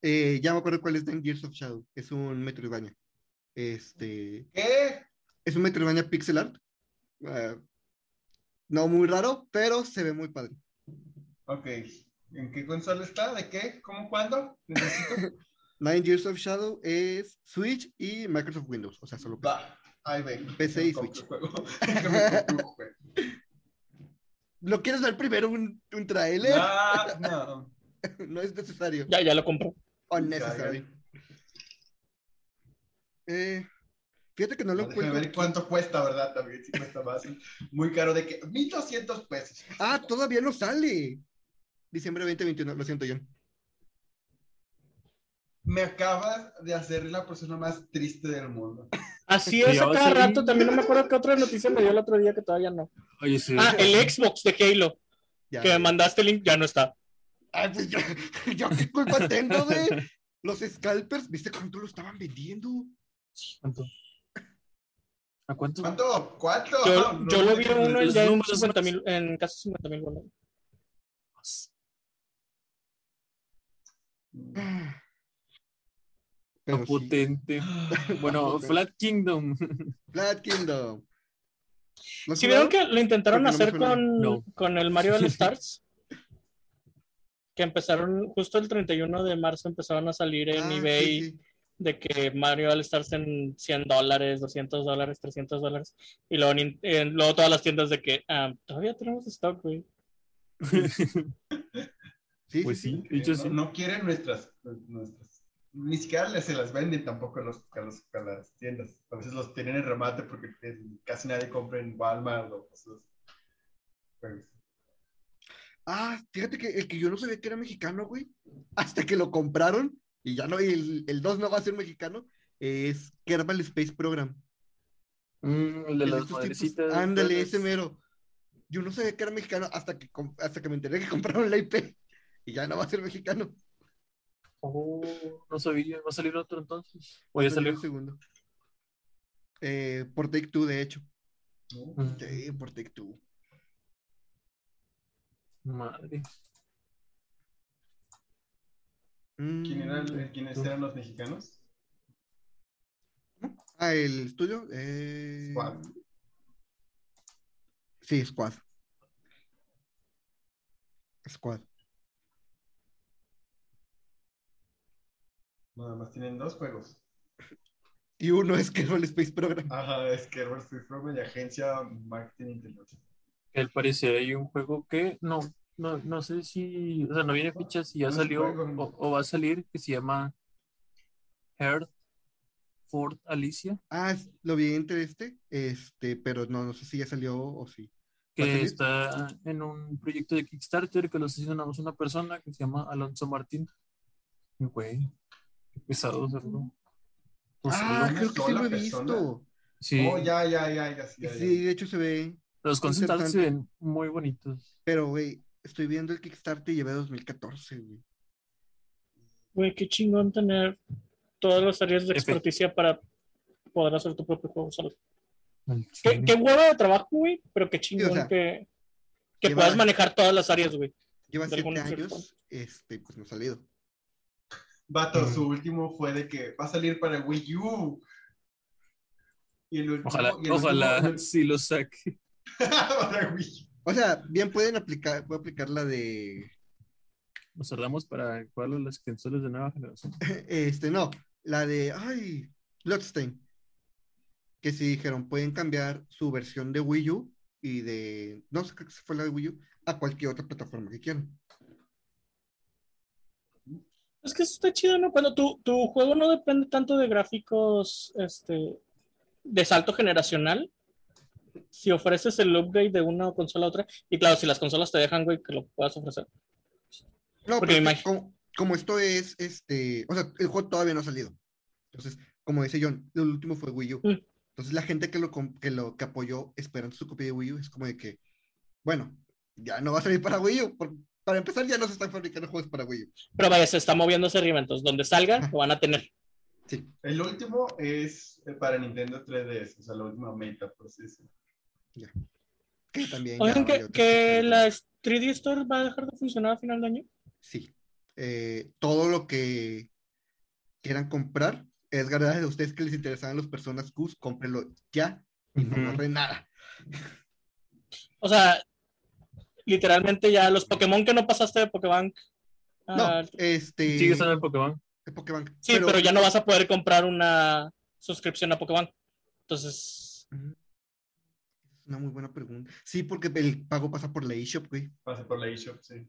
Speaker 2: Eh, ya me acuerdo cuál es Nine Years of Shadow. Es un Metroidvania. Este.
Speaker 3: ¿Qué?
Speaker 2: Es un Metroidvania pixel art. Ah, no muy raro, pero se ve muy padre.
Speaker 3: Ok. ¿En qué consola está? ¿De qué? ¿Cómo? ¿Cuándo? [LAUGHS] Necesito.
Speaker 2: Nine Years of Shadow es Switch y Microsoft Windows. O sea, solo PC.
Speaker 3: Va. Ahí ven.
Speaker 2: PC y
Speaker 3: compro
Speaker 2: Switch.
Speaker 3: juego. [LAUGHS] Compro.
Speaker 2: ¿Lo quieres ver primero un, un trailer? [LAUGHS]
Speaker 3: No.
Speaker 2: No es necesario.
Speaker 4: Ya, ya lo compró.
Speaker 2: Unnecessary. Eh, fíjate que no lo
Speaker 3: Déjame
Speaker 2: encuentro.
Speaker 3: ver cuánto cuesta, ¿verdad? También sí cuesta más. [LAUGHS] Muy caro de que 1200 pesos.
Speaker 2: Ah, todavía no sale. Diciembre 2021, lo siento, John.
Speaker 3: Me acabas de hacer la persona más triste del mundo.
Speaker 4: Así es, a
Speaker 1: o
Speaker 4: cada rato. También no me acuerdo qué otra noticia me dio el otro día que todavía no.
Speaker 1: Oye, sí.
Speaker 4: Ah, el Xbox de Halo,
Speaker 2: Ya,
Speaker 4: que me mandaste el link, ya no está.
Speaker 2: Ay, pues yo, [LAUGHS] yo qué culpa tengo de los scalpers. ¿Viste cuánto lo estaban vendiendo?
Speaker 1: ¿Cuánto? ¿A cuánto?
Speaker 3: ¿Cuánto? ¿Cuánto?
Speaker 4: Yo,
Speaker 3: No,
Speaker 4: yo
Speaker 3: no
Speaker 4: lo vi
Speaker 3: qué-
Speaker 4: uno ya en
Speaker 1: números
Speaker 4: 50
Speaker 1: más.
Speaker 4: mil, en casi 50 mil bolas.
Speaker 2: Pero sí,
Speaker 1: potente. [LAUGHS] Bueno, Flat Kingdom.
Speaker 2: Flat Kingdom. ¿Lo has
Speaker 4: Si vieron
Speaker 2: jugado?
Speaker 4: que lo intentaron
Speaker 2: Porque
Speaker 4: hacer con,
Speaker 1: No.
Speaker 4: con el Mario All [LAUGHS] Stars, que empezaron justo el 31 de marzo, empezaron a salir en
Speaker 2: Ah, sí,
Speaker 4: eBay
Speaker 2: sí.
Speaker 4: de que Mario All Stars en 100 dólares, 200 dólares, 300 dólares. Y luego, eh, luego todas las tiendas de que ah, todavía tenemos stock, güey. [LAUGHS]
Speaker 2: Sí,
Speaker 1: Pues
Speaker 2: sí,
Speaker 1: sí,
Speaker 2: sí.
Speaker 3: no,
Speaker 1: sí.
Speaker 3: no quieren nuestras, nuestras. Ni siquiera les- se las venden tampoco a, los, a, los- a las tiendas. A veces los tienen en remate porque eh, casi nadie compra en Walmart o cosas. Pues,
Speaker 2: Ah, fíjate que el que yo no sabía que era mexicano, güey, hasta que lo compraron y ya no, y el, el 2 no va a ser mexicano, es Kerbal Space Program.
Speaker 1: Mm, el de
Speaker 2: El
Speaker 1: las madrecitas.
Speaker 2: Ándale, ese mero. Yo no sabía que era mexicano hasta que, hasta que me enteré que [LAUGHS] compraron la IP y ya no va a ser mexicano.
Speaker 1: Oh, no sabía. ¿Va a salir otro entonces? O ya
Speaker 2: Salió el segundo. Eh, por Take Two, de hecho.
Speaker 1: Mm,
Speaker 2: Sí, por Take Two.
Speaker 1: Madre.
Speaker 3: ¿Quién era el-
Speaker 2: Mm,
Speaker 3: ¿Quiénes eran los mexicanos?
Speaker 2: Ah, el estudio. eh,
Speaker 3: Squad.
Speaker 2: Sí, Squad. Squad.
Speaker 3: Nada más tienen dos juegos.
Speaker 2: Y uno es Kerbal Space Program.
Speaker 3: Ajá, es Herbert Street Program y Agencia Marketing Intelligence.
Speaker 1: Al parecer hay un juego que no, no, no sé si, o sea, no viene ficha si ya
Speaker 3: No
Speaker 1: salió o, o va a salir, que se llama Heart Ford Alicia,
Speaker 2: Ah, es- lo vi entre este, este, pero no, no sé si ya salió o sí. ¿Va a
Speaker 1: que está en un proyecto de Kickstarter que lo está haciendo una persona que se llama Alonso Martín. Güey, qué pesado hacerlo. Pues
Speaker 2: Ah, creo que sí lo he
Speaker 3: persona.
Speaker 2: visto.
Speaker 1: Sí,
Speaker 3: Oh, ya, ya, ya, ya, sí, ya, ya.
Speaker 2: Sí, de hecho se ve.
Speaker 1: los concept art se ven muy bonitos.
Speaker 2: Pero, güey, estoy viendo el Kickstarter y llevé 2014, güey.
Speaker 4: Güey, qué chingón tener todas las áreas de
Speaker 1: Efe.
Speaker 4: experticia para poder hacer tu propio juego solo. Qué, qué hueva de trabajo, güey, pero qué chingón
Speaker 2: sea,
Speaker 4: que, que
Speaker 2: lleva-
Speaker 4: puedas manejar todas las áreas, güey.
Speaker 2: Lleva siete años, este, pues no ha salido.
Speaker 3: Vato,
Speaker 1: Mm.
Speaker 3: su último fue de que va a salir para Wii U. Y el último,
Speaker 1: Ojalá,
Speaker 3: y el
Speaker 1: ojalá
Speaker 3: último-
Speaker 1: sí lo saque. [LAUGHS]
Speaker 3: para Wii U.
Speaker 2: O sea, bien pueden aplicar, puedo aplicar la de,
Speaker 1: Nos tardamos para jugar las consolas de nueva generación. [LAUGHS]
Speaker 2: este, no, la de, ay, Bloodstained. Que sí dijeron, pueden cambiar su versión de Wii U y de, no sé, que fue la de Wii U, a cualquier otra plataforma que quieran.
Speaker 4: Es que eso está chido, ¿no? Cuando tu, tu juego no depende tanto de gráficos este, de salto generacional. Si ofreces el upgrade de una consola a otra, y claro, si las consolas te dejan, güey, que lo puedas ofrecer.
Speaker 2: No,
Speaker 4: Porque
Speaker 2: pero como, como esto es, este, o sea, el juego todavía no ha salido. Entonces, como dice John, el último fue Wii U.
Speaker 4: Mm.
Speaker 2: Entonces, la gente que lo, que lo que apoyó esperando su copia de Wii U es como de que, bueno, ya no va a salir para Wii U. por- para empezar, ya no se están fabricando juegos para Wii U.
Speaker 4: Pero vaya, se está moviendo ese arriba, entonces donde salga, lo van a tener.
Speaker 2: Sí.
Speaker 3: El último es para Nintendo 3DS, o sea, la última meta, por así decirlo.
Speaker 2: Que también ya
Speaker 4: Oigan, que, que
Speaker 2: 360.
Speaker 4: la 3D Store va a dejar de funcionar a final de año.
Speaker 2: Sí. Eh, todo lo que quieran comprar, es gracias a ustedes que les interesaban los personas Qs, cómprenlo ya y no
Speaker 1: Ujú.
Speaker 2: ahorren nada.
Speaker 4: O sea, literalmente ya los Pokémon que no pasaste de Pokébank.
Speaker 2: No,
Speaker 4: ah,
Speaker 2: este.
Speaker 1: Sigue estando el Pokémon.
Speaker 2: el
Speaker 4: sí, pero... ya no vas a poder comprar una suscripción a Pokébank. Entonces.
Speaker 2: Es una muy buena pregunta. Sí, porque el pago pasa por la eShop, güey.
Speaker 3: Pase por la eShop, sí.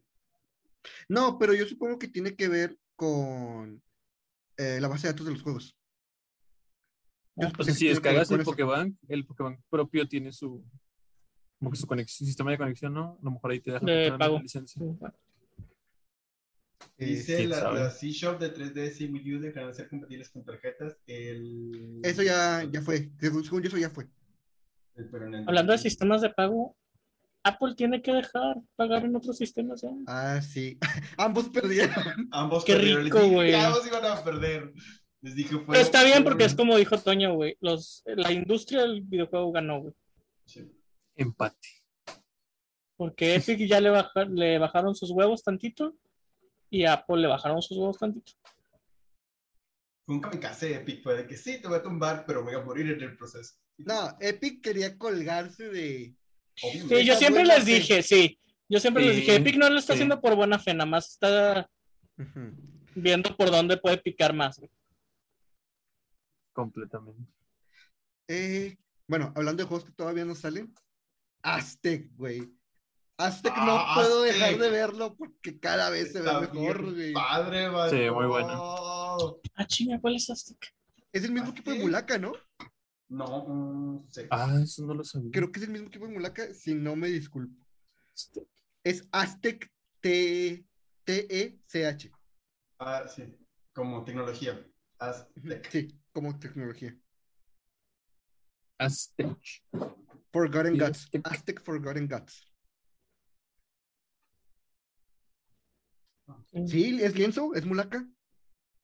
Speaker 2: No, pero yo supongo que tiene que ver con eh, la base de datos de los juegos. Yo
Speaker 4: Ah,
Speaker 1: Pues si descargas el. Pokébank, el Pokébank propio tiene su como que su conexión, sistema de conexión, ¿no? A lo mejor ahí te deja
Speaker 4: De
Speaker 1: comprar
Speaker 4: pago.
Speaker 1: la licencia.
Speaker 2: Eh,
Speaker 3: Dice la,
Speaker 1: sabe.
Speaker 3: las eShop de 3DS y Wii U dejarán de ser compatibles con tarjetas. El...
Speaker 2: Eso ya, ya fue. Según, yo, eso ya fue.
Speaker 3: el-
Speaker 4: hablando de sistemas de pago, Apple tiene que dejar pagar en otros sistemas. ¿ya?
Speaker 2: Ah, sí. [LAUGHS] Ambos perdieron. [LAUGHS]
Speaker 3: Ambos
Speaker 4: Qué
Speaker 3: perdieron.
Speaker 4: rico, güey.
Speaker 3: ambos iban a perder. Les dije, fue.
Speaker 4: Pero está bien porque es como dijo Toño, güey. Los, la industria del videojuego ganó, güey.
Speaker 3: Sí.
Speaker 1: Empate.
Speaker 4: Porque Epic ya le, baja- le bajaron sus huevos tantito y a Apple le bajaron sus huevos tantito.
Speaker 3: Fue un kamikaze Epic, fue de que sí, te voy a tumbar, pero voy a morir en el proceso.
Speaker 2: No, Epic quería colgarse de.
Speaker 3: Obviamente.
Speaker 4: Sí, yo siempre les dije, sí. Yo siempre les dije, Epic no lo está
Speaker 1: sí.
Speaker 4: haciendo por buena fe, nada más está viendo por dónde puede picar más.
Speaker 1: completamente.
Speaker 2: Eh, bueno, hablando de juegos que todavía no salen, Aztec, güey. Aztec no
Speaker 3: Ah,
Speaker 2: puedo
Speaker 3: Aztec.
Speaker 2: dejar de verlo porque cada vez se ve mejor, güey.
Speaker 3: Padre, vato.
Speaker 1: Sí, muy bueno.
Speaker 4: Ah, chinga, ¿cuál es Aztec?
Speaker 2: Es el mismo equipo de
Speaker 3: Aztec.
Speaker 2: Mulaka, ¿no?
Speaker 3: No, mm, sí.
Speaker 1: Ah, eso no lo sabía.
Speaker 2: Creo que es el mismo equipo de Mulaka, si no me disculpo.
Speaker 4: Aztec.
Speaker 2: Es Aztec T- T-E-C-H.
Speaker 3: Ah, sí. Como tecnología. Aztec.
Speaker 2: Sí, como tecnología.
Speaker 1: Aztec.
Speaker 2: Forgotten Gods.
Speaker 1: Aztec.
Speaker 2: Aztec Forgotten Gods. Sí, es lienzo, es Mulaka.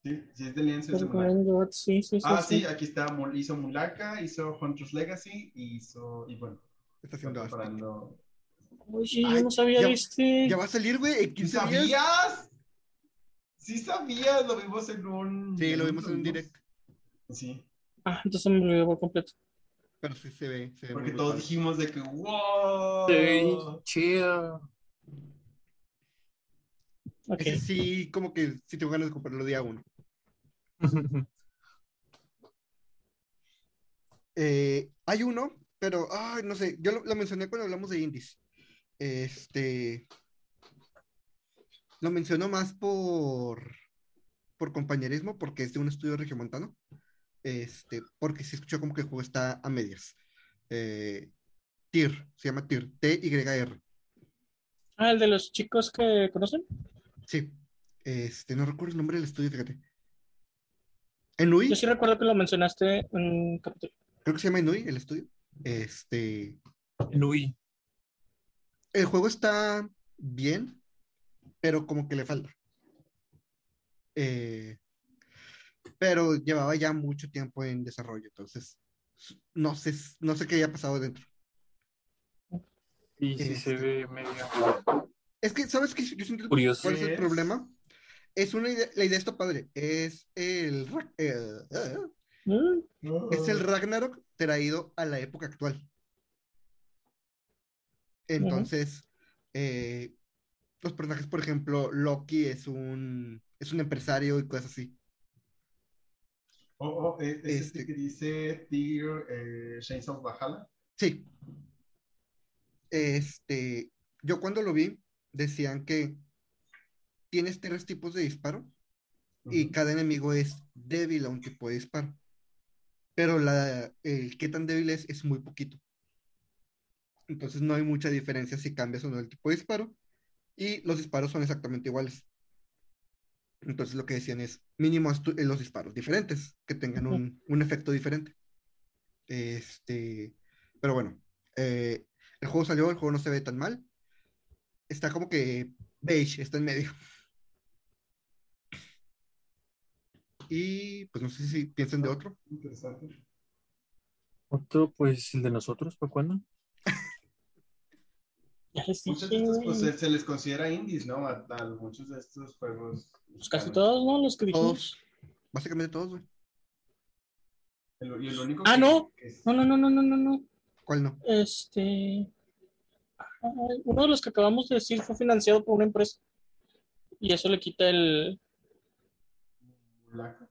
Speaker 3: Sí, sí, es de lienzo. es de
Speaker 4: sí, sí, sí.
Speaker 3: Ah, sí, aquí está. Hizo Mulaka, hizo Hunter's Legacy y hizo. Y bueno,
Speaker 2: Está
Speaker 3: está
Speaker 2: haciendo Aztec.
Speaker 3: preparando.
Speaker 4: Oye,
Speaker 2: Ay,
Speaker 4: yo no sabía
Speaker 2: ya-
Speaker 4: de este.
Speaker 2: Ya va a salir, güey, en
Speaker 3: ¿Sí
Speaker 2: 15 días.
Speaker 3: sabías? Sí sabías, lo vimos en un.
Speaker 2: Sí, lo vimos en un direct.
Speaker 3: Sí,
Speaker 4: Ah, entonces me lo por completo.
Speaker 2: Pero sí se ve, se ve
Speaker 3: porque todos
Speaker 2: brutal.
Speaker 3: dijimos de que wow.
Speaker 1: Sí, chido.
Speaker 4: Ok.
Speaker 2: Ese sí, como que sí tengo ganas de comprarlo día uno. [LAUGHS] Eh, hay uno, pero, ay, no sé, yo lo, lo mencioné cuando hablamos de indies. Este, lo menciono más por, por compañerismo, porque es de un estudio regiomontano. Este, porque sí escuchó como que el juego está a medias. Eh, TIR, se llama TIR, T-Y-R.
Speaker 4: Ah, el de los chicos que conocen.
Speaker 2: Sí, este, no recuerdo el nombre del estudio, fíjate. Enui,
Speaker 4: Yo sí recuerdo que lo mencionaste en un capítulo.
Speaker 2: creo que se llama Enui el estudio. Este,
Speaker 1: Nui.
Speaker 2: el juego está bien, pero como que le falta. Eh, pero llevaba ya mucho tiempo en desarrollo, entonces no sé, no sé qué haya pasado dentro.
Speaker 1: Y sí se
Speaker 2: Este.
Speaker 1: ve medio.
Speaker 2: Es que, ¿sabes qué? Yo siento
Speaker 1: Curioso.
Speaker 2: cuál es el problema. Es una idea, la idea está padre. Es el, eh, eh,
Speaker 4: Mm,
Speaker 2: es el Ragnarok traído a la época actual. Entonces, eh, los personajes, por ejemplo, Loki es un, es un empresario y cosas así.
Speaker 3: Oh, oh, es, es este
Speaker 2: Este-
Speaker 3: que dice Tyr, eh, Chains of Valhalla.
Speaker 2: Sí. Este, yo cuando lo vi, decían que tienes tres tipos de disparo y cada enemigo es débil a un tipo de disparo. Pero la, el qué tan débil es es muy poquito. Entonces no hay mucha diferencia si cambias o no el tipo de disparo. Y los disparos son exactamente iguales. Entonces lo que decían es mínimo eh, los disparos diferentes, que tengan un, un efecto diferente. Este, pero bueno, eh, el juego salió, el juego no se ve tan mal. Está como que beige, está en medio. Y pues no sé si piensan de otro.
Speaker 3: Interesante.
Speaker 1: Otro, pues el de nosotros, ¿para cuándo?
Speaker 3: Muchos de estos pues, se, se les considera indies, ¿no? A, a muchos de estos juegos.
Speaker 4: Pues casi todos, ¿no? Los que dijimos.
Speaker 2: Todos, básicamente todos, güey.
Speaker 3: El, y el único
Speaker 4: Ah,
Speaker 3: que-
Speaker 4: no.
Speaker 3: que es-
Speaker 4: No, no, no, no, no, no, no.
Speaker 2: ¿Cuál no?
Speaker 4: Este. Uno de los que acabamos de decir fue financiado por una empresa. Y eso le quita el.
Speaker 3: Mulaka.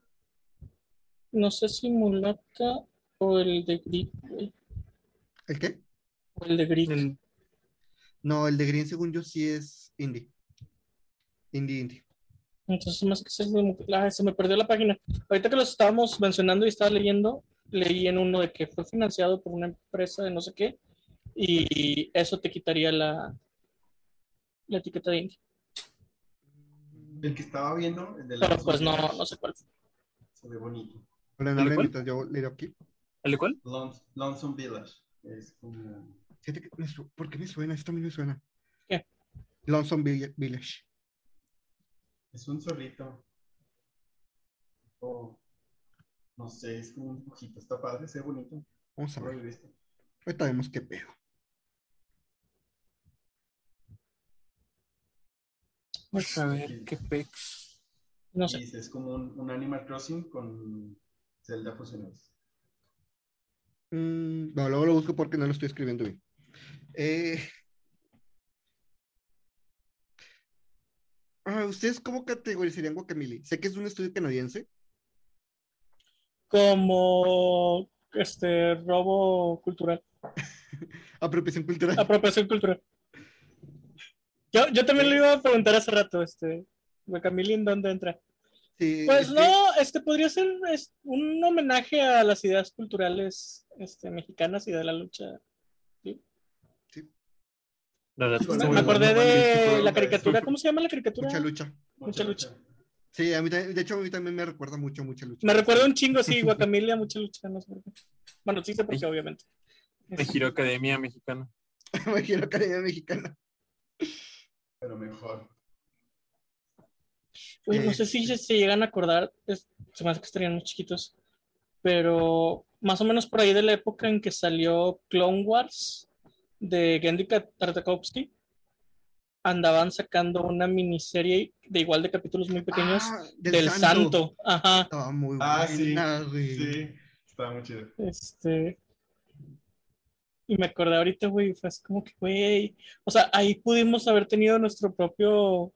Speaker 4: No sé si Mulaka o el de Grid, güey.
Speaker 2: ¿El qué?
Speaker 4: O el de Grid.
Speaker 1: El-
Speaker 2: No, el de Green, según yo, sí es indie. Indie, indie.
Speaker 4: Entonces, más que ah, se me perdió la página. Ahorita que los estábamos mencionando y estaba leyendo, leí en uno de que fue financiado por una empresa de no sé qué. Y eso te quitaría la, la etiqueta de indie.
Speaker 3: El que estaba viendo, el de
Speaker 4: Pero
Speaker 3: la
Speaker 4: pues no, no sé cuál fue.
Speaker 3: Se ve bonito.
Speaker 2: Hola,
Speaker 1: ¿El cuál?
Speaker 2: yo leo aquí.
Speaker 1: ¿El de cuál?
Speaker 3: Lons- Lonesome Village. Es como.
Speaker 2: Fíjate que me su- ¿Por qué me suena? Esto a mí me suena.
Speaker 4: ¿Qué?
Speaker 2: Lonesome Vill- Village.
Speaker 3: Es un zorrito. O. No sé, es como un dibujito. Está padre, se ve bonito.
Speaker 2: Vamos a ver. Ahorita vemos qué pedo.
Speaker 1: Vamos a ver qué pex.
Speaker 4: No sé.
Speaker 3: Es como un, un Animal Crossing con Zelda fusionados.
Speaker 2: Mm, no, luego lo busco porque no lo estoy escribiendo bien. Eh, ah, ¿Ustedes cómo categorizarían Guacamole? Sé que es un estudio canadiense.
Speaker 4: como este robo cultural, [LAUGHS]
Speaker 2: Apropiación cultural.
Speaker 4: apropiación cultural. Yo, yo también le iba a preguntar hace rato, este, Guacamole, ¿en dónde entra?
Speaker 2: Sí,
Speaker 4: Pues no, este podría ser un homenaje a las ideas culturales este, mexicanas y de la lucha. Me, acordé de la caricatura, ¿cómo se llama la caricatura?
Speaker 2: Mucha lucha.
Speaker 4: Mucha lucha.
Speaker 2: Sí, a mí también- de hecho a mí también me recuerda mucho mucha lucha.
Speaker 4: Me recuerda un chingo, sí, [LAUGHS] Guacamole, mucha lucha, no sé por qué. Bueno, sí sé por qué, obviamente.
Speaker 1: Me Giro Academia Mexicana. [LAUGHS]
Speaker 2: Me quiero Academia Mexicana.
Speaker 3: Pero mejor.
Speaker 4: Uy, no sé si se, se llegan a acordar, es- se me hace que estarían muy chiquitos, pero más o menos por ahí de la época en que salió Clone Wars de Gendy Tartakovsky, andaban sacando una miniserie de igual de capítulos muy pequeños
Speaker 2: Ah,
Speaker 4: del, santo. Ajá.
Speaker 2: Estaba muy
Speaker 3: Ah, sí.
Speaker 2: buena, güey.
Speaker 3: Sí, estaba muy chido.
Speaker 4: Este. Y me acordé ahorita, güey, fue así como que, güey. O sea, ahí pudimos haber tenido nuestro propio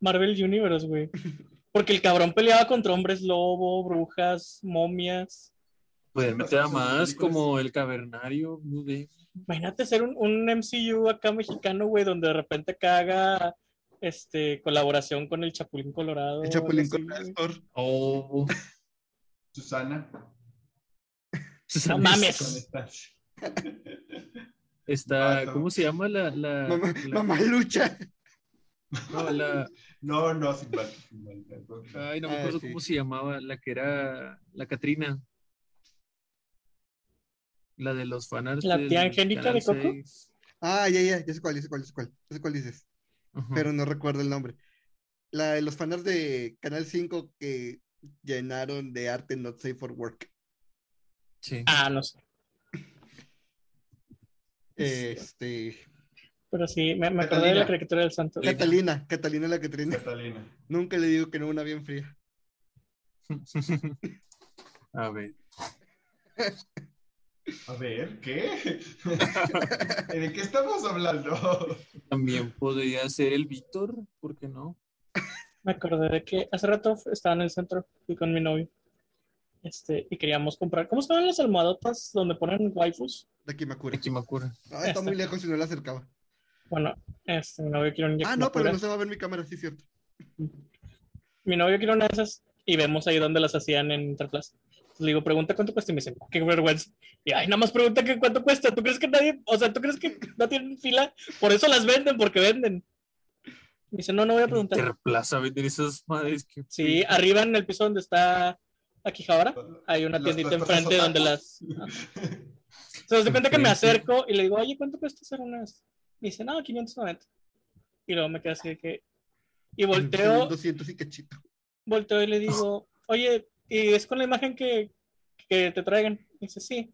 Speaker 4: Marvel Universe, güey. [LAUGHS] Porque el cabrón peleaba contra hombres lobo, brujas, momias.
Speaker 1: Pueden meter a más como El Cavernario.
Speaker 4: Imagínate ser un, un MCU acá mexicano, güey, donde de repente acá haga este, colaboración con el Chapulín Colorado.
Speaker 2: El Chapulín. Castor.
Speaker 1: Oh, [LAUGHS]
Speaker 3: Susana.
Speaker 4: No mames. [LAUGHS]
Speaker 1: Está,
Speaker 3: Vato.
Speaker 1: ¿cómo se llama la, la,
Speaker 2: Mamá,
Speaker 1: la-
Speaker 2: mamá lucha.
Speaker 1: no, la- [LAUGHS]
Speaker 3: No, no, sin mal. sin mal.
Speaker 1: ay, no me
Speaker 2: Ah,
Speaker 1: acuerdo
Speaker 2: sí.
Speaker 1: cómo se llamaba, la que era la Catrina. La de los fanarts.
Speaker 4: ¿La tía Angélica de Coco?
Speaker 1: 6.
Speaker 2: Ah, ya, ya, ya sé cuál, ya sé cuál, ya sé cuál. Ya sé cuál dices.
Speaker 1: Ajá.
Speaker 2: Pero no recuerdo el nombre. La de los fanarts de Canal 5 que llenaron de arte not safe for work.
Speaker 1: Sí.
Speaker 4: Ah, no sé.
Speaker 2: Este.
Speaker 4: Pero sí, me, me acordé de la caricatura del santo.
Speaker 2: Catalina, Catalina la Catrina.
Speaker 3: Catalina.
Speaker 2: Nunca le digo que no una bien fría. [LAUGHS]
Speaker 1: A ver. [LAUGHS]
Speaker 3: A ver, ¿qué? [LAUGHS] ¿De qué estamos hablando?
Speaker 1: También podría ser el Víctor, ¿por qué no?
Speaker 4: Me acordé de que hace rato estaba en el centro, fui con mi novio. Este, y queríamos comprar. ¿Cómo se llaman las almohadotas donde ponen waifus?
Speaker 2: De Kimakura.
Speaker 1: Kimakura.
Speaker 2: Ah, está muy lejos y no la acercaba.
Speaker 4: Bueno, este, mi novio quiere un
Speaker 2: Ah, no, pero no se va a ver mi cámara, sí es cierto.
Speaker 4: Mi novio quiere una de esas y vemos ahí donde las hacían en Interplaza. Le digo, pregunta cuánto cuesta y me dice, qué vergüenza. Y ay, nada más pregunta que cuánto cuesta. ¿Tú crees que nadie, o sea, tú crees que no tienen fila? Por eso las venden, porque venden. Me dice, no, no voy a preguntar.
Speaker 1: Interplaza vender esas madres que.
Speaker 4: Sí, arriba en el piso donde está aquí ahora, hay una tiendita enfrente donde las... Se das cuenta que me acerco y le digo, oye, ¿cuánto cuesta hacer unas? Me dice, no, 590. Y luego me quedé así de que... Y volteo,
Speaker 2: 200 y cachito.
Speaker 4: volteo y le digo, oye, ¿y es con la imagen que, que te traigan? Me dice, sí.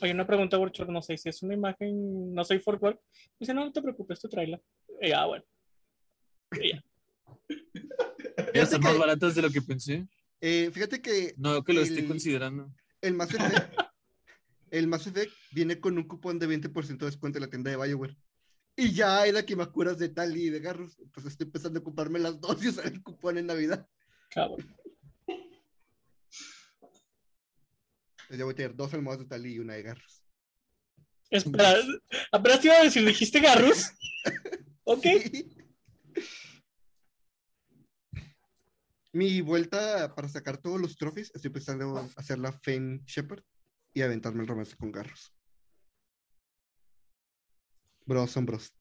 Speaker 4: Oye, una pregunta, Burchor, no sé si es una imagen, no soy for work. Me dice, no, no te preocupes, tú tráela. Y ya, bueno. Y ya. [LAUGHS]
Speaker 1: Ya están
Speaker 2: que-
Speaker 1: más baratas de lo que pensé.
Speaker 2: Eh, fíjate que
Speaker 1: No que lo
Speaker 2: El-
Speaker 1: estoy considerando.
Speaker 2: el Mass Effect, [LAUGHS] el Mass Effect viene con un cupón de 20% de descuento en la tienda de Bioware. Y ya hay de Kimakuras de Tali y de Garrus. Entonces estoy empezando a ocuparme las dos y usar el cupón en Navidad.
Speaker 4: Cabrón.
Speaker 2: Entonces ya voy a tener dos almohadas de Tali y una de Garrus.
Speaker 4: Espera, apenas te iba a decir, ¿dijiste Garrus? [LAUGHS] Ok.
Speaker 2: Mi vuelta para sacar todos los trofeos, estoy pensando hacer la Fame Shepard y aventarme el romance con Garrus. Bros son bros.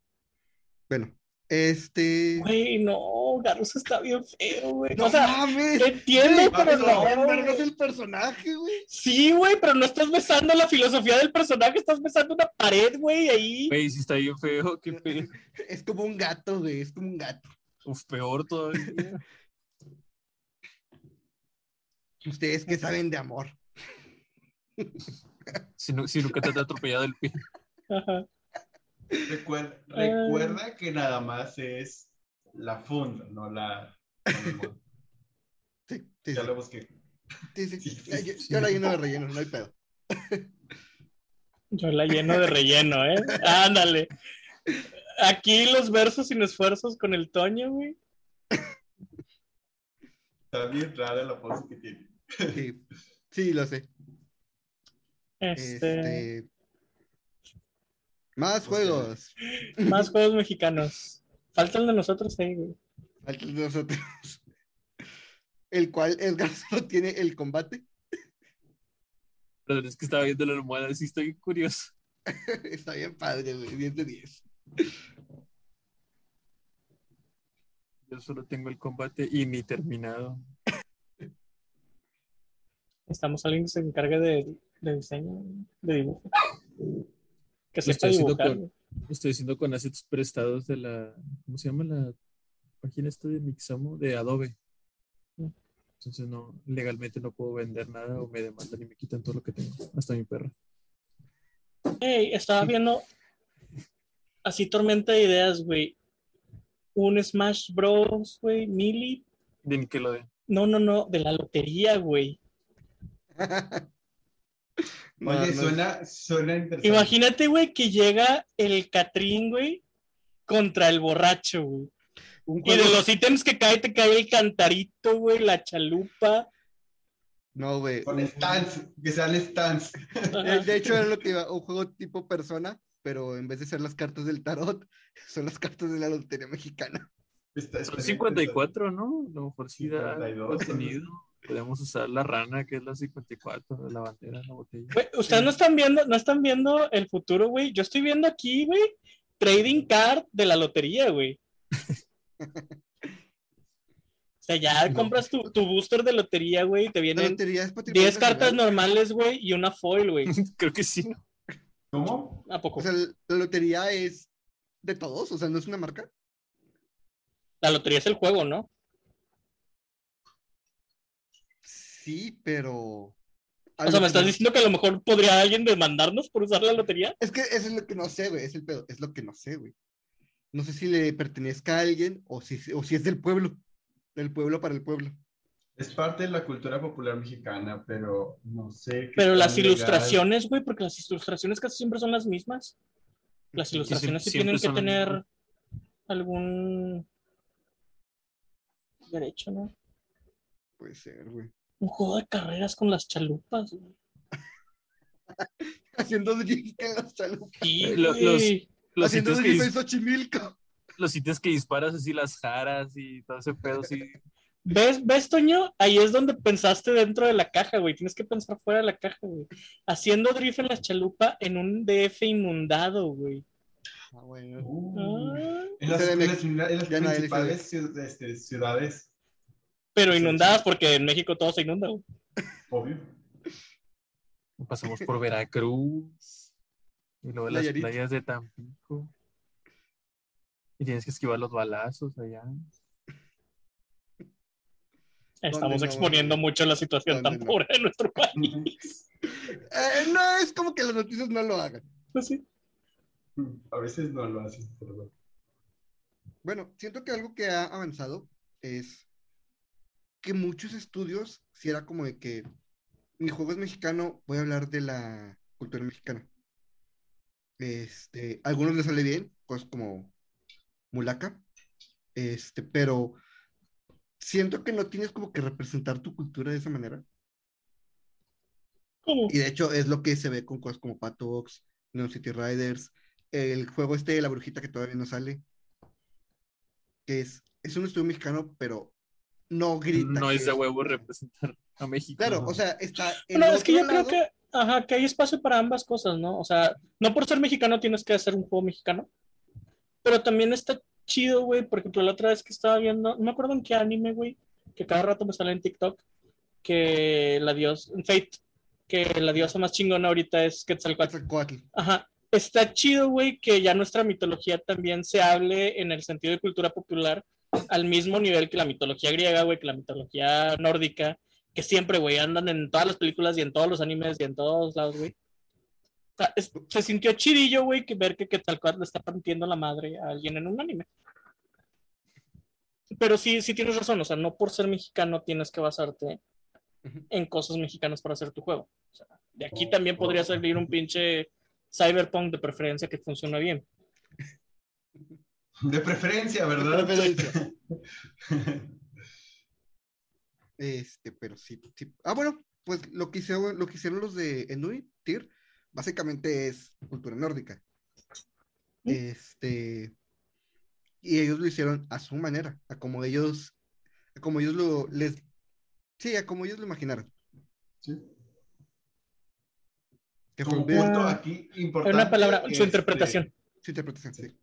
Speaker 2: Bueno, este.
Speaker 4: Güey, no, Garrus está bien feo, güey.
Speaker 2: ¡No
Speaker 4: o sea,
Speaker 2: mames!
Speaker 4: entiendo,
Speaker 2: Sí,
Speaker 4: pero no. güey.
Speaker 2: el personaje, güey.
Speaker 4: Sí, güey, pero no estás besando la filosofía del personaje, estás besando una pared, güey, ahí.
Speaker 1: Güey, si está bien feo, qué pedo.
Speaker 2: Es como un gato, güey. Es como un gato.
Speaker 1: Uf, peor todavía. [LAUGHS]
Speaker 2: Ustedes que saben de amor.
Speaker 1: Si, no- si nunca te ha atropellado el pie.
Speaker 4: Ajá.
Speaker 3: Recuerda, recuerda que nada más es la funda, no la. no.
Speaker 2: Sí, sí,
Speaker 3: Ya
Speaker 2: sí.
Speaker 3: lo busqué.
Speaker 2: Sí, sí.
Speaker 3: Sí, sí,
Speaker 2: Ya- ya-
Speaker 3: sí.
Speaker 2: Yo la lleno de relleno, no hay pedo.
Speaker 4: Yo la lleno de relleno, ¿eh? Ándale. Aquí los versos sin esfuerzos con el Toño, güey.
Speaker 3: Está bien rara la pose que tiene.
Speaker 2: Sí. Sí, lo sé.
Speaker 4: Este,
Speaker 2: Este... Más juegos.
Speaker 4: Más juegos mexicanos. Falta el de nosotros ahí, güey.
Speaker 2: Falta el de nosotros. [LAUGHS] El cual Edgar [LAUGHS] solo tiene el combate.
Speaker 1: La verdad es que estaba viendo la almohada, sí estoy curioso. [LAUGHS]
Speaker 2: Está bien padre, güey. 10 de 10.
Speaker 1: Yo solo tengo el combate y ni terminado.
Speaker 4: Estamos alguien que se encargue de, de diseño, de dibujo. Que
Speaker 1: estoy haciendo
Speaker 4: dibujar.
Speaker 1: con- estoy haciendo con assets prestados de la. ¿Cómo se llama la página esta de Mixamo? De Adobe.
Speaker 4: Mm.
Speaker 1: Entonces no, legalmente no puedo vender nada o me demandan y me quitan todo lo que tengo, hasta mi perra.
Speaker 4: Ey, estaba viendo así tormenta de ideas, güey. Un Smash Bros, güey, Melee.
Speaker 1: De Nickelodeon.
Speaker 4: No, no, no, de la lotería, güey. [LAUGHS]
Speaker 2: No,
Speaker 3: Oye,
Speaker 2: no,
Speaker 3: suena, suena interesante.
Speaker 4: Imagínate, güey, que llega el Catrín, güey, contra el borracho, güey. Y de los ítems que cae, te cae el cantarito, güey, la chalupa.
Speaker 2: No, güey.
Speaker 3: Con stands, que sean stands.
Speaker 2: De hecho, era lo que iba, un juego tipo persona, pero en vez de ser las cartas del tarot, [LAUGHS] son las cartas de la lotería mexicana.
Speaker 3: Está-
Speaker 1: Son
Speaker 3: estaría
Speaker 1: 54, ¿no? A lo mejor sí da
Speaker 3: 52,
Speaker 1: contenido. Podemos usar la rana, que es la 54, la bandera, la botella.
Speaker 4: Güey, ustedes no están viendo, no están viendo el futuro, güey. Yo estoy viendo aquí, güey, trading card de la lotería, güey. O sea, ya
Speaker 1: No.
Speaker 4: compras tu, tu booster de lotería, güey, y te vienen
Speaker 2: lotería es patrimonio
Speaker 4: 10 cartas normales, güey, y una foil, güey. [LAUGHS]
Speaker 1: Creo que sí, ¿no?
Speaker 3: ¿Cómo?
Speaker 4: ¿A poco?
Speaker 2: O sea, la lotería es de todos, o sea, no es una marca.
Speaker 4: La lotería es el juego, ¿no?
Speaker 2: Sí, pero.
Speaker 4: O sea, ¿me estás diciendo que a lo mejor podría alguien demandarnos por usar la lotería?
Speaker 2: Es que eso es lo que no sé, güey. Es el pedo. Es lo que no sé, güey. No sé si le pertenezca a alguien o si, o si es del pueblo. Del pueblo para el pueblo.
Speaker 3: Es parte de la cultura popular mexicana, pero no sé. qué
Speaker 4: Pero las
Speaker 3: legal.
Speaker 4: ilustraciones, güey, porque las ilustraciones casi siempre son las mismas. Las ilustraciones sí tienen que tener
Speaker 1: mismas.
Speaker 4: algún derecho, ¿no?
Speaker 2: Puede ser, güey.
Speaker 4: Un juego de carreras con las chalupas, güey. [LAUGHS]
Speaker 2: Haciendo drift en las chalupas.
Speaker 4: Sí,
Speaker 1: Eh, lo-
Speaker 4: güey.
Speaker 1: Los
Speaker 2: Haciendo
Speaker 1: ítems, que
Speaker 2: drift en Xochimilco.
Speaker 1: los ítems que disparas así, las jaras y todo ese pedo, sí.
Speaker 4: ¿Ves, ¿Ves, Toño? Ahí es donde pensaste dentro de la caja, güey. Tienes que pensar fuera de la caja, güey. Haciendo drift en la chalupa en un DF inundado, güey.
Speaker 2: Ah, bueno.
Speaker 3: Uh,
Speaker 4: Ah,
Speaker 3: en las, en las- en principales este, ciudades,
Speaker 4: pero inundadas porque en México todo se inunda, güey.
Speaker 3: obvio.
Speaker 1: Pasamos por Veracruz y luego las
Speaker 2: Nayarit.
Speaker 1: playas de Tampico. Y tienes que esquivar los balazos allá.
Speaker 4: Estamos
Speaker 2: no,
Speaker 4: exponiendo mucho la situación tan
Speaker 2: ¿Dónde no?
Speaker 4: pobre de nuestro [LAUGHS] país.
Speaker 2: Eh, no es como que las noticias no lo hagan.
Speaker 4: Pues sí.
Speaker 3: A veces no lo hacen, pero bueno.
Speaker 2: Bueno, siento que algo que ha avanzado es que muchos estudios, si era como de que mi juego es mexicano, voy a hablar de la cultura mexicana. Este, algunos les sale bien, cosas como Mulaka, este, pero siento que no tienes como que representar tu cultura de esa manera. Y de hecho es lo que se ve con cosas como Patox, Neon City Riders, el juego este de la brujita que todavía no sale, que es, es un estudio mexicano, pero no grita.
Speaker 1: No es de huevo representar a México.
Speaker 2: Claro,
Speaker 1: ¿no?
Speaker 2: o sea, está
Speaker 4: No, es que yo creo
Speaker 2: lado-
Speaker 4: que, ajá, que hay espacio para ambas cosas, ¿no? O sea, no por ser mexicano tienes que hacer un juego mexicano, pero también está chido, güey. Por ejemplo, la otra vez que estaba viendo, no me acuerdo en qué anime, güey, que cada rato me sale en TikTok, que la diosa, en Fate, que la diosa más chingona ahorita es Quetzalcóatl.
Speaker 2: Quetzalcóatl.
Speaker 4: Ajá. Está chido, güey, que ya nuestra mitología también se hable en el sentido de cultura popular al mismo nivel que la mitología griega, güey, que la mitología nórdica, que siempre, güey, andan en todas las películas y en todos los animes y en todos lados, güey. O sea, es- se sintió chidillo, güey, que ver que Quetzalcóatl le está partiendo la madre a alguien en un anime. Pero sí, sí tienes razón, o sea, no por ser mexicano tienes que basarte en cosas mexicanas para hacer tu juego. O sea, de aquí también podría salir un pinche Cyberpunk de preferencia que funciona bien.
Speaker 3: De preferencia, ¿verdad?
Speaker 2: preferencia. [LAUGHS] Este, pero sí, sí. Ah, bueno, pues lo que hicieron, lo que hicieron los de Enui, Tyr, básicamente es cultura nórdica. Este, y ellos lo hicieron a su manera, a como ellos, a como ellos lo, les, sí, a como ellos lo imaginaron.
Speaker 3: Sí.
Speaker 2: Que fue bien
Speaker 3: punto aquí
Speaker 4: En
Speaker 3: importante.
Speaker 4: una palabra, su
Speaker 3: este,
Speaker 4: interpretación.
Speaker 2: su interpretación, sí.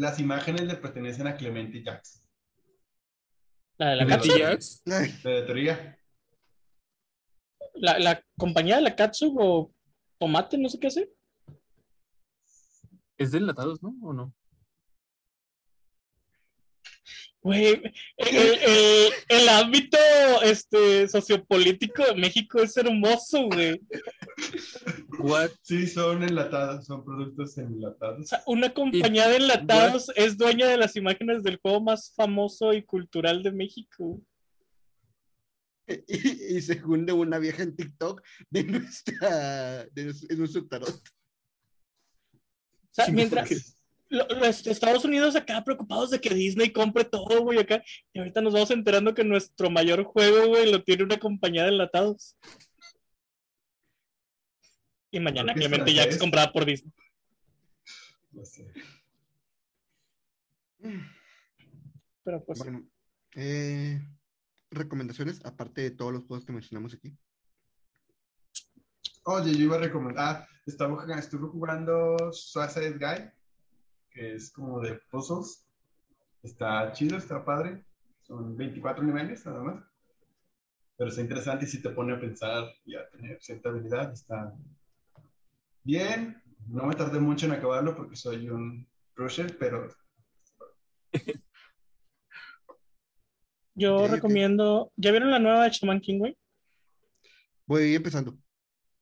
Speaker 3: Las imágenes le pertenecen a Clemente Jax,
Speaker 4: La de la
Speaker 3: ¿De
Speaker 4: Katsu.
Speaker 1: Jax.
Speaker 2: Ay,
Speaker 3: de teoría.
Speaker 4: La, la compañía de la Katsu o Tomate, no sé qué hace.
Speaker 1: Es de enlatados, ¿no? ¿O no?
Speaker 4: Güey, el, el- el ámbito este, sociopolítico de México es hermoso, güey.
Speaker 1: What?
Speaker 3: Sí, son enlatados, son productos
Speaker 4: O
Speaker 3: enlatados.
Speaker 4: sea, una compañía de enlatados es dueña de las imágenes del juego más famoso y cultural de México.
Speaker 2: Y, y se hunde una vieja en TikTok de nuestra, de nuestro, de nuestro tarot.
Speaker 4: O sea,
Speaker 1: Sí,
Speaker 4: mientras los Estados Unidos acá preocupados de que Disney compre todo, güey, acá. Y ahorita nos vamos enterando que nuestro mayor juego, güey, lo tiene una compañía de enlatados. Y mañana
Speaker 3: Creo que es
Speaker 4: Clemente. Jax comprada por Disney.
Speaker 3: No sé.
Speaker 4: Pero pues,
Speaker 2: Bueno, eh, recomendaciones, aparte de todos los juegos que mencionamos aquí.
Speaker 3: Oye, yo iba a recomendar. Ah, estaba jugando, estuve jugando Suicide Guy, que es como de puzzles. Está chido, está padre. Son 24 niveles nada más. Pero está interesante y si te pone a pensar y a tener cierta habilidad. Está bien. No me tardé mucho en acabarlo porque soy un rusher, pero
Speaker 4: yo recomiendo. ¿Ya vieron la nueva de Shaman King, güey?
Speaker 2: Voy empezando.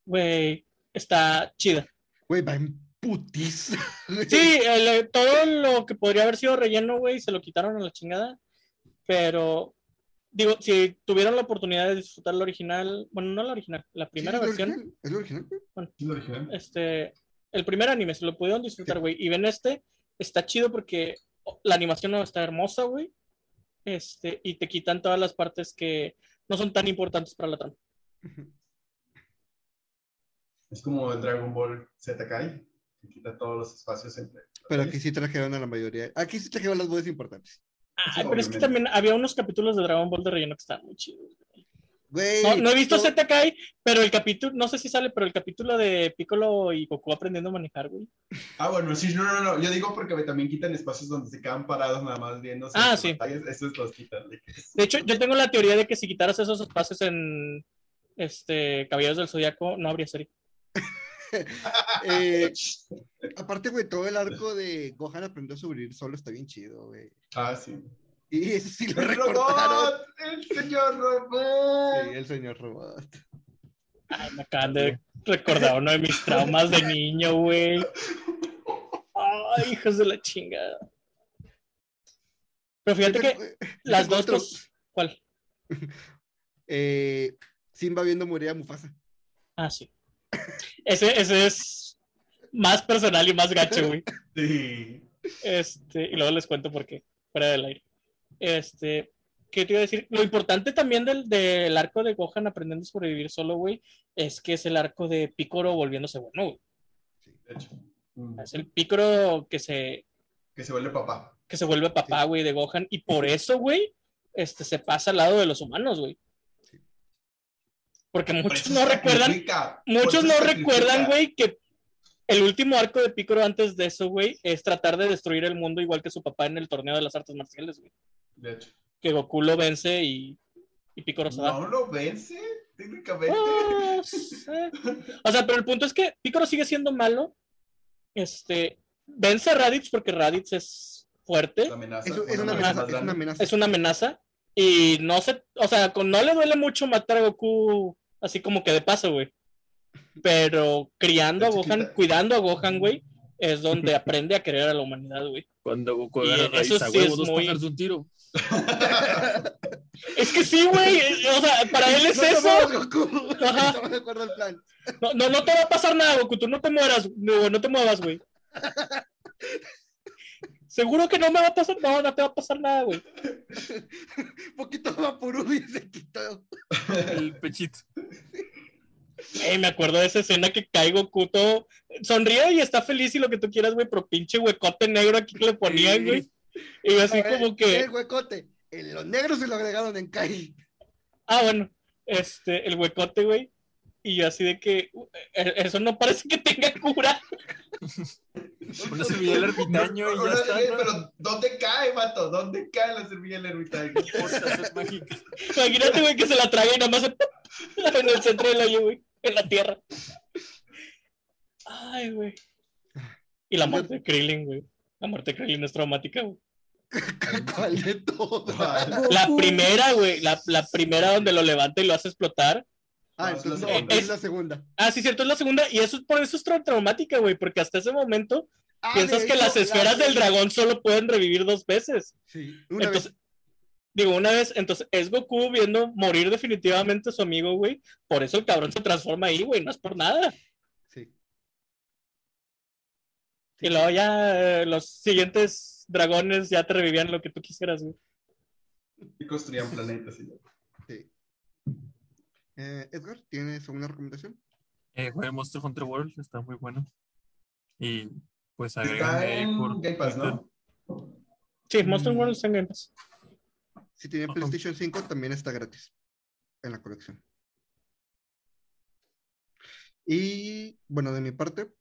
Speaker 4: Güey, está chida.
Speaker 2: Güey, va en putis. [LAUGHS]
Speaker 4: Sí, el- todo lo que podría haber sido relleno, güey, se lo quitaron a la chingada. Pero, digo, si tuvieron la oportunidad de disfrutar la original, bueno, no la original, la primera
Speaker 2: Sí, es lo
Speaker 4: versión,
Speaker 2: original, Es lo original, güey.
Speaker 3: es original.
Speaker 4: este, el primer anime, se lo pudieron disfrutar, güey. Y ven este, está chido porque la animación no está hermosa, güey. Este, y te quitan todas las partes que no son tan importantes para la trama.
Speaker 3: Es como el Dragon Ball Z Kai, que quita todos los espacios entre.
Speaker 2: Pero aquí sí trajeron a la mayoría. Aquí sí trajeron las voces importantes.
Speaker 4: Ay,
Speaker 3: Sí,
Speaker 4: pero es que también había unos capítulos de Dragon Ball de relleno que estaban muy chidos. güey. No, no he visto Kai, pero el capítulo, no sé si sale, pero el capítulo de Piccolo y Goku aprendiendo a manejar, güey.
Speaker 3: Ah, bueno, sí, no, no, no. Yo digo porque me también quitan espacios donde se quedan parados nada más viendo.
Speaker 4: Ah, sí.
Speaker 3: batallas, Esos los quitan. de
Speaker 4: hecho, yo tengo la teoría de que si quitaras esos espacios en este Caballeros del Zodiaco, no habría serie. [LAUGHS] [LAUGHS]
Speaker 2: Eh, aparte, güey, todo el arco de Gohan aprendió a sobrevivir solo está bien chido, güey.
Speaker 3: Ah, sí.
Speaker 2: Y eso sí lo
Speaker 3: ¡El
Speaker 2: recortaron.
Speaker 3: robot! ¡El señor robot!
Speaker 2: Sí, el señor robot.
Speaker 4: Ay, me acaban de recordar uno de mis traumas de niño, güey. Ay, hijos de la chingada. Pero fíjate que
Speaker 2: Yo
Speaker 4: las dos,
Speaker 2: otro.
Speaker 4: ¿cuál? [LAUGHS]
Speaker 2: Eh, Simba viendo morir a Mufasa.
Speaker 4: Ah, sí. Ese, ese es más personal y más gacho, güey.
Speaker 3: Sí.
Speaker 4: Este, y luego les cuento por qué, fuera del aire. Este, ¿qué te iba a decir? Lo importante también del, del arco de Gohan aprendiendo a sobrevivir solo, güey, es que es el arco de Picoro volviéndose bueno, güey.
Speaker 3: De hecho. Mm.
Speaker 4: Es el Picoro que se,
Speaker 3: Que se vuelve papá.
Speaker 4: que se vuelve papá, güey, de Gohan, y por [LAUGHS] eso, güey, este, se pasa al lado de los humanos, güey. Porque
Speaker 3: Por
Speaker 4: muchos no recuerdan, muchos no recuerdan, güey, que el último arco de Picoro antes de eso, güey, es tratar de destruir el mundo igual que su papá en el torneo de las artes marciales, güey.
Speaker 3: De hecho.
Speaker 4: Que Goku lo vence y, y Picoro se va.
Speaker 3: No lo vence, técnicamente.
Speaker 4: Ah. O sea, pero el punto es que Picoro sigue siendo malo. Este, vence a Raditz porque Raditz es fuerte.
Speaker 2: Es, una es amenaza.
Speaker 4: es una amenaza. Y no se, o sea, no le duele mucho matar a Goku así como que de paso, güey. Pero criando a Gohan, cuidando a Gohan, güey, es donde [LAUGHS] aprende a querer a la humanidad, güey.
Speaker 1: Cuando Goku
Speaker 4: Y
Speaker 1: agarra a
Speaker 4: sí
Speaker 1: huevo,
Speaker 4: es
Speaker 1: dos
Speaker 4: muy-
Speaker 1: pájaros un tiro. [LAUGHS]
Speaker 4: Es que sí, güey. O sea, para él es
Speaker 2: No
Speaker 4: eso.
Speaker 2: Goku.
Speaker 4: Ajá.
Speaker 2: Acuerdo plan.
Speaker 4: No, no, no te va a pasar nada, Goku. Tú no te mueras, no, no te muevas, güey. [LAUGHS] Seguro que no me va a pasar, no, no te va a pasar nada, güey. [LAUGHS]
Speaker 2: Poquito Vaporub y se quitó.
Speaker 1: El pechito.
Speaker 4: Güey, me acuerdo de esa escena que cae Goku todo sonríe y está feliz y lo que tú quieras, güey, pero pinche huecote negro aquí que le ponían, güey. Y así
Speaker 2: ver,
Speaker 4: como que,
Speaker 2: El huecote. En los negros se lo agregaron en Kai.
Speaker 4: ah, bueno, este, el huecote, güey. Y yo así de que "Uh, eh, eso no parece que tenga cura. [LAUGHS]
Speaker 1: Una servilleta del ermitaño y ya está.
Speaker 3: Pero, ¿dónde cae, vato? ¿Dónde cae la servilleta del ermitaño? [LAUGHS]
Speaker 4: Imagínate, güey, que se la traga y nada más se- en el centro del hoyo, güey, en la tierra. Ay, güey. Y la muerte de Krillin, güey. La muerte de Krillin es traumática, güey.
Speaker 2: ¿Cuál de todas?
Speaker 4: La primera, güey, la, la primera donde lo levanta y lo hace explotar.
Speaker 2: Ah, entonces
Speaker 3: es
Speaker 2: no,
Speaker 3: la
Speaker 2: es,
Speaker 4: segunda.
Speaker 2: la segunda.
Speaker 4: Ah, sí, cierto, es la segunda. Y eso por eso es tra- traumática, güey, porque hasta ese momento
Speaker 2: Ah,
Speaker 4: piensas que las
Speaker 2: la
Speaker 4: esferas del dragón solo pueden revivir dos veces.
Speaker 2: Sí, una
Speaker 4: Entonces,
Speaker 2: vez.
Speaker 4: digo, una vez, entonces es Goku viendo morir definitivamente a su amigo, güey. Por eso el cabrón se transforma ahí, güey, no es por nada.
Speaker 2: Sí.
Speaker 4: Y luego ya eh, los siguientes dragones ya te revivían lo que tú quisieras, güey.
Speaker 3: Y construían planetas. Y...
Speaker 2: Eh, Edgar, ¿tienes alguna recomendación?
Speaker 1: Eh, jugué Monster Hunter World, está muy bueno. Y pues
Speaker 3: Está
Speaker 1: agrégame ahí
Speaker 3: en
Speaker 1: por
Speaker 3: Game Pass,
Speaker 1: Twitter.
Speaker 3: ¿no?
Speaker 4: Sí, Monster
Speaker 1: Mm.
Speaker 4: World está en Game Pass.
Speaker 2: Si tiene
Speaker 1: Ajá.
Speaker 2: PlayStation 5, también está gratis en la colección. Y bueno, de mi parte,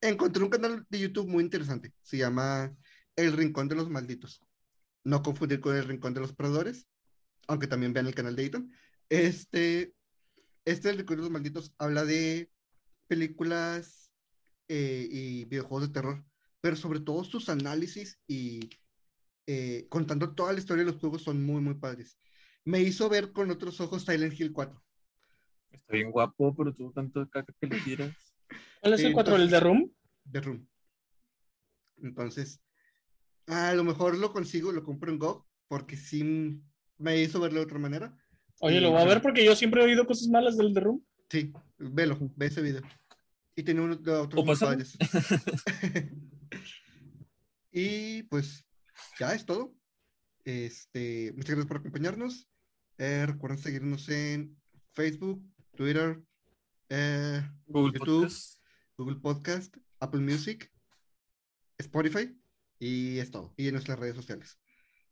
Speaker 2: encontré un canal de YouTube muy interesante. Se llama El Rincón de los Malditos. No confundir con El Rincón de los Perdedores, aunque también vean el canal de Ethan. Este, este de los Malditos habla de películas eh, y videojuegos de terror, pero sobre todo sus análisis y eh, contando toda la historia de los juegos son muy, muy padres. Me hizo ver con otros ojos Silent Hill 4.
Speaker 1: Está bien guapo, pero tú tanto caca que le tiras. [LAUGHS]
Speaker 4: ¿Cuál es el 4? ¿El
Speaker 2: entonces-
Speaker 4: de Room?
Speaker 2: The Room. Entonces, a lo mejor lo consigo, lo compro en GOG, porque sí me hizo verlo de otra manera.
Speaker 4: Oye,
Speaker 2: Y,
Speaker 4: lo voy a ver porque yo siempre he oído cosas malas del The Room.
Speaker 2: Sí, velo, ve ese video. Y tiene otros padres. [LAUGHS] y pues, ya es todo. Este, muchas gracias por acompañarnos. Eh, recuerden seguirnos en Facebook, Twitter, eh,
Speaker 1: Google
Speaker 2: YouTube.
Speaker 1: Podcast.
Speaker 2: Google Podcast, Apple Music, Spotify y es todo. Y en nuestras redes sociales.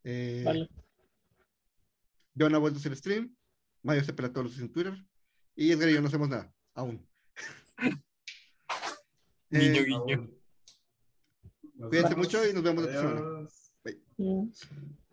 Speaker 2: Eh,
Speaker 4: Vale.
Speaker 2: Yo no vuelto a hacer stream. Mayo se pela todos los en Twitter. Y Edgar y yo no hacemos nada, aún. [LAUGHS]
Speaker 1: Guiño,
Speaker 2: Eh,
Speaker 1: guiño.
Speaker 3: Aún. Nos
Speaker 2: Cuídense mucho y nos vemos la otra semana.
Speaker 3: Adiós.
Speaker 4: Mm.